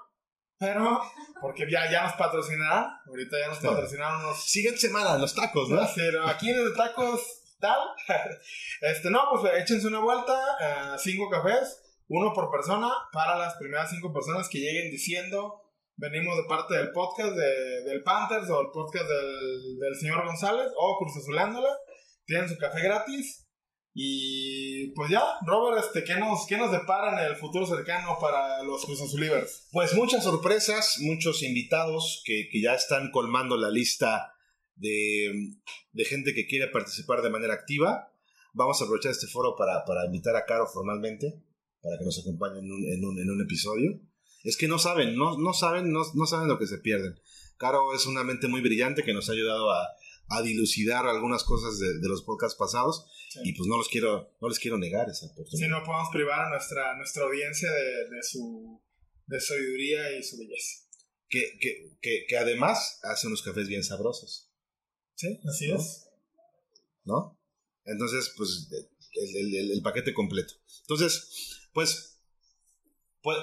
pero porque ya, ya nos patrocinarán. Ahorita ya nos Claro. patrocinaron unos Siguiente semana, los tacos, ¿no? pero aquí en de tacos tal. *laughs* Este, no, pues échense una vuelta, eh, cinco cafés, uno por persona, para las primeras cinco personas que lleguen diciendo, venimos de parte del podcast de, del Panthers o el podcast del, del señor González o Cruz Azulándola, tienen su café gratis Y pues ya, Robert, este, ¿qué, nos, ¿qué nos depara en el futuro cercano para los Cruz Azulivers? Pues muchas sorpresas, muchos invitados que, que ya están colmando la lista de, de, gente que quiere participar de manera activa. Vamos a aprovechar este foro para, para invitar a Caro formalmente, para que nos acompañe en un, en un, en un episodio. Es que no saben, no, no saben, no, no saben lo que se pierden. Caro es una mente muy brillante que nos ha ayudado a, a dilucidar algunas cosas de, de los podcasts pasados sí. y pues no los quiero no les quiero negar esa oportunidad. Sí, no podemos privar a nuestra, nuestra audiencia de, de su de sabiduría y su belleza. Que, que, que, que, además hace unos cafés bien sabrosos. Sí, así ¿no? es. ¿No? Entonces, pues el, el, el, paquete completo. Entonces, pues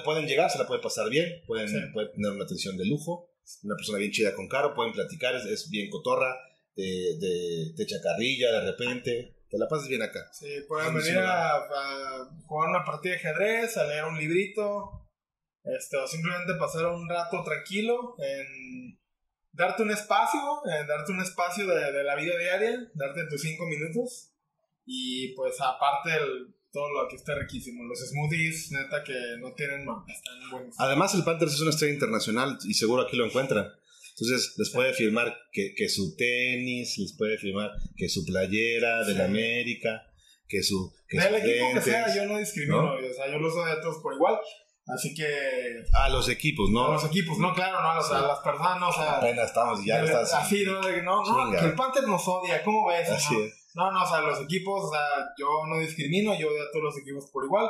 pueden llegar, se la puede pasar bien, pueden, sí. pueden tener una atención de lujo, una persona bien chida con caro, pueden platicar, es, es bien cotorra, de, de, de chacarrilla de repente. Te la pasas bien acá. Sí, pueden venir a, a, jugar una partida de ajedrez, a leer un librito, este, o simplemente pasar un rato tranquilo en darte un espacio, en darte un espacio de, de la vida diaria, darte tus cinco minutos. Y pues aparte el, todo lo que está riquísimo. Los smoothies, neta, que no tienen más, están buenos. Además, el Panthers es una estrella internacional y seguro aquí lo encuentran. Entonces les puede firmar que, que, su tenis, les puede firmar que su playera del sí. América, que su. Que Del equipo lentes, que sea, yo no discrimino, ¿no? o sea, yo los doy a todos por igual. Así que. A los equipos, ¿no? A los equipos, no, claro, no, a las personas. O sea, Apenas estamos ya de, estás. Así, ¿no? De, no, no, que el Panther nos odia, ¿cómo ves? Así no? es. No, no, o sea, los equipos, o sea, yo no discrimino, yo odio a todos los equipos por igual.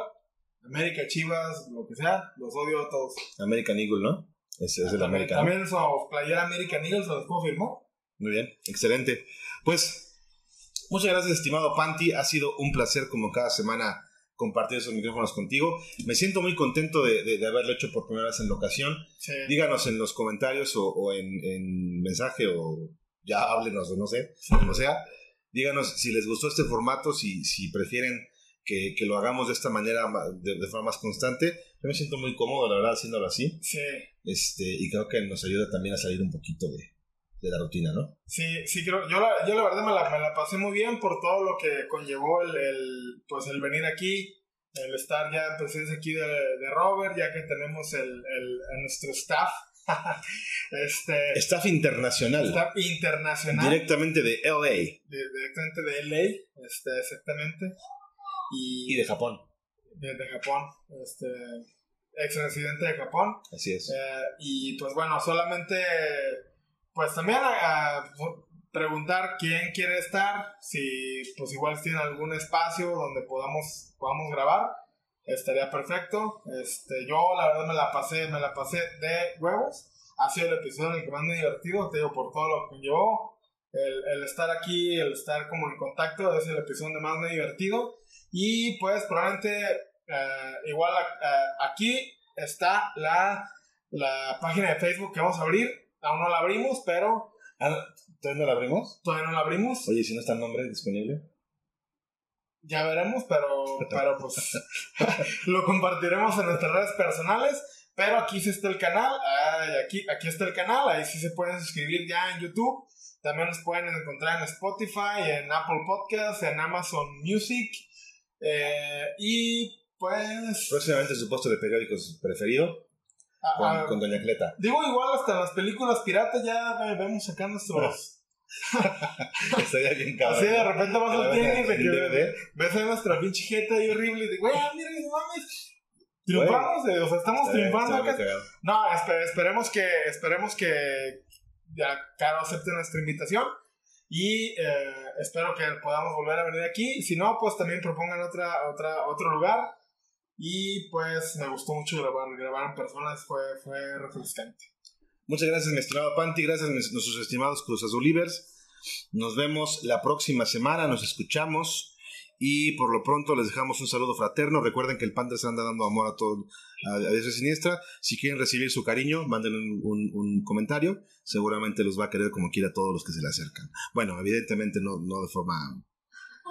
América, Chivas, lo que sea, los odio a todos. American Eagle, ¿no? Ese es el American. También su playera American Eagle se los confirmó. Muy bien, excelente. Pues, muchas gracias, estimado Panti. Ha sido un placer, como cada semana, compartir esos micrófonos contigo. Me siento muy contento de, de, de haberlo hecho por primera vez en locación. Sí. Díganos en los comentarios o, o en, en, mensaje o ya háblenos o no sé, como sea. Díganos si les gustó este formato, si, si prefieren que, que, lo hagamos de esta manera, de, de, forma más constante. Yo me siento muy cómodo, la verdad, haciéndolo así. Sí. Este, y creo que nos ayuda también a salir un poquito de, de la rutina, ¿no? Sí, sí, creo. Yo la, yo la verdad me la, me la pasé muy bien por todo lo que conllevó el, el pues el venir aquí, el estar ya en presencia aquí de, de Robert, ya que tenemos el, el, a nuestro staff. Este, staff internacional. Staff internacional. Directamente de LA. De, directamente de LA, este, exactamente. Y, y de Japón. De, de Japón. Este, ex residente de Japón. Así es. Eh, y pues bueno, solamente, pues también a, a, preguntar quién quiere estar, si pues igual tiene algún espacio donde podamos, podamos grabar, estaría perfecto. Este, yo la verdad me la pasé, me la pasé de huevos. Ha sido el episodio en el que más me he divertido, te digo, por todo lo que llevó. El, el estar aquí, el estar como en contacto, es el episodio donde más me he divertido. Y pues probablemente Uh, igual uh, aquí está la, la página de Facebook que vamos a abrir. Aún no la abrimos, pero. Ah, ¿Todavía no la abrimos? Todavía no la abrimos. Oye, si no está el nombre disponible. Ya veremos, pero, pero pues *laughs* lo compartiremos en nuestras redes personales. Pero aquí sí está el canal. Ay, aquí, aquí está el canal. Ahí sí se pueden suscribir ya en YouTube. También nos pueden encontrar en Spotify, en Apple Podcasts, en Amazon Music. Eh, y pues. Próximamente su puesto de periódicos preferido. Ah, con, ah, con, Doña Cleta. Digo, igual hasta en las películas piratas ya vemos acá nuestros. *laughs* Estaría bien cabrón. Así de repente vas al tianguis de que ves a nuestra pinche jeta ahí horrible y de, güey, mira, no mames. Triunfamos, bueno, o sea, estamos triunfando acá. No, esper esperemos que, esperemos que ya Caro acepte nuestra invitación. Y eh, espero que podamos volver a venir aquí. Si no, pues también propongan otra, otra, otro lugar. Y pues me gustó mucho grabar, grabar en personas, fue, fue refrescante. Muchas gracias, mi estimado Panti, gracias a nuestros estimados Cruz Azulivers. Nos vemos la próxima semana, nos escuchamos. Y por lo pronto les dejamos un saludo fraterno. Recuerden que el Panther se anda dando amor a todo, a, a diestra siniestra. Si quieren recibir su cariño, manden un, un, un, comentario. Seguramente los va a querer como quiera a todos los que se le acercan. Bueno, evidentemente no, no de forma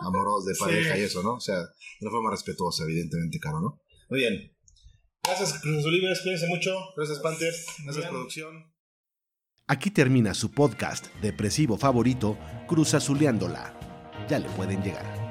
amorosa de pareja sí. y eso, ¿no? O sea, de una forma respetuosa, evidentemente, Caro, ¿no? Muy bien. Gracias, Cruz Olivers. Cuídense mucho. Gracias, Panther. Gracias, bien. producción. Aquí termina su podcast depresivo favorito, Cruz Azuleándola. Ya le pueden llegar.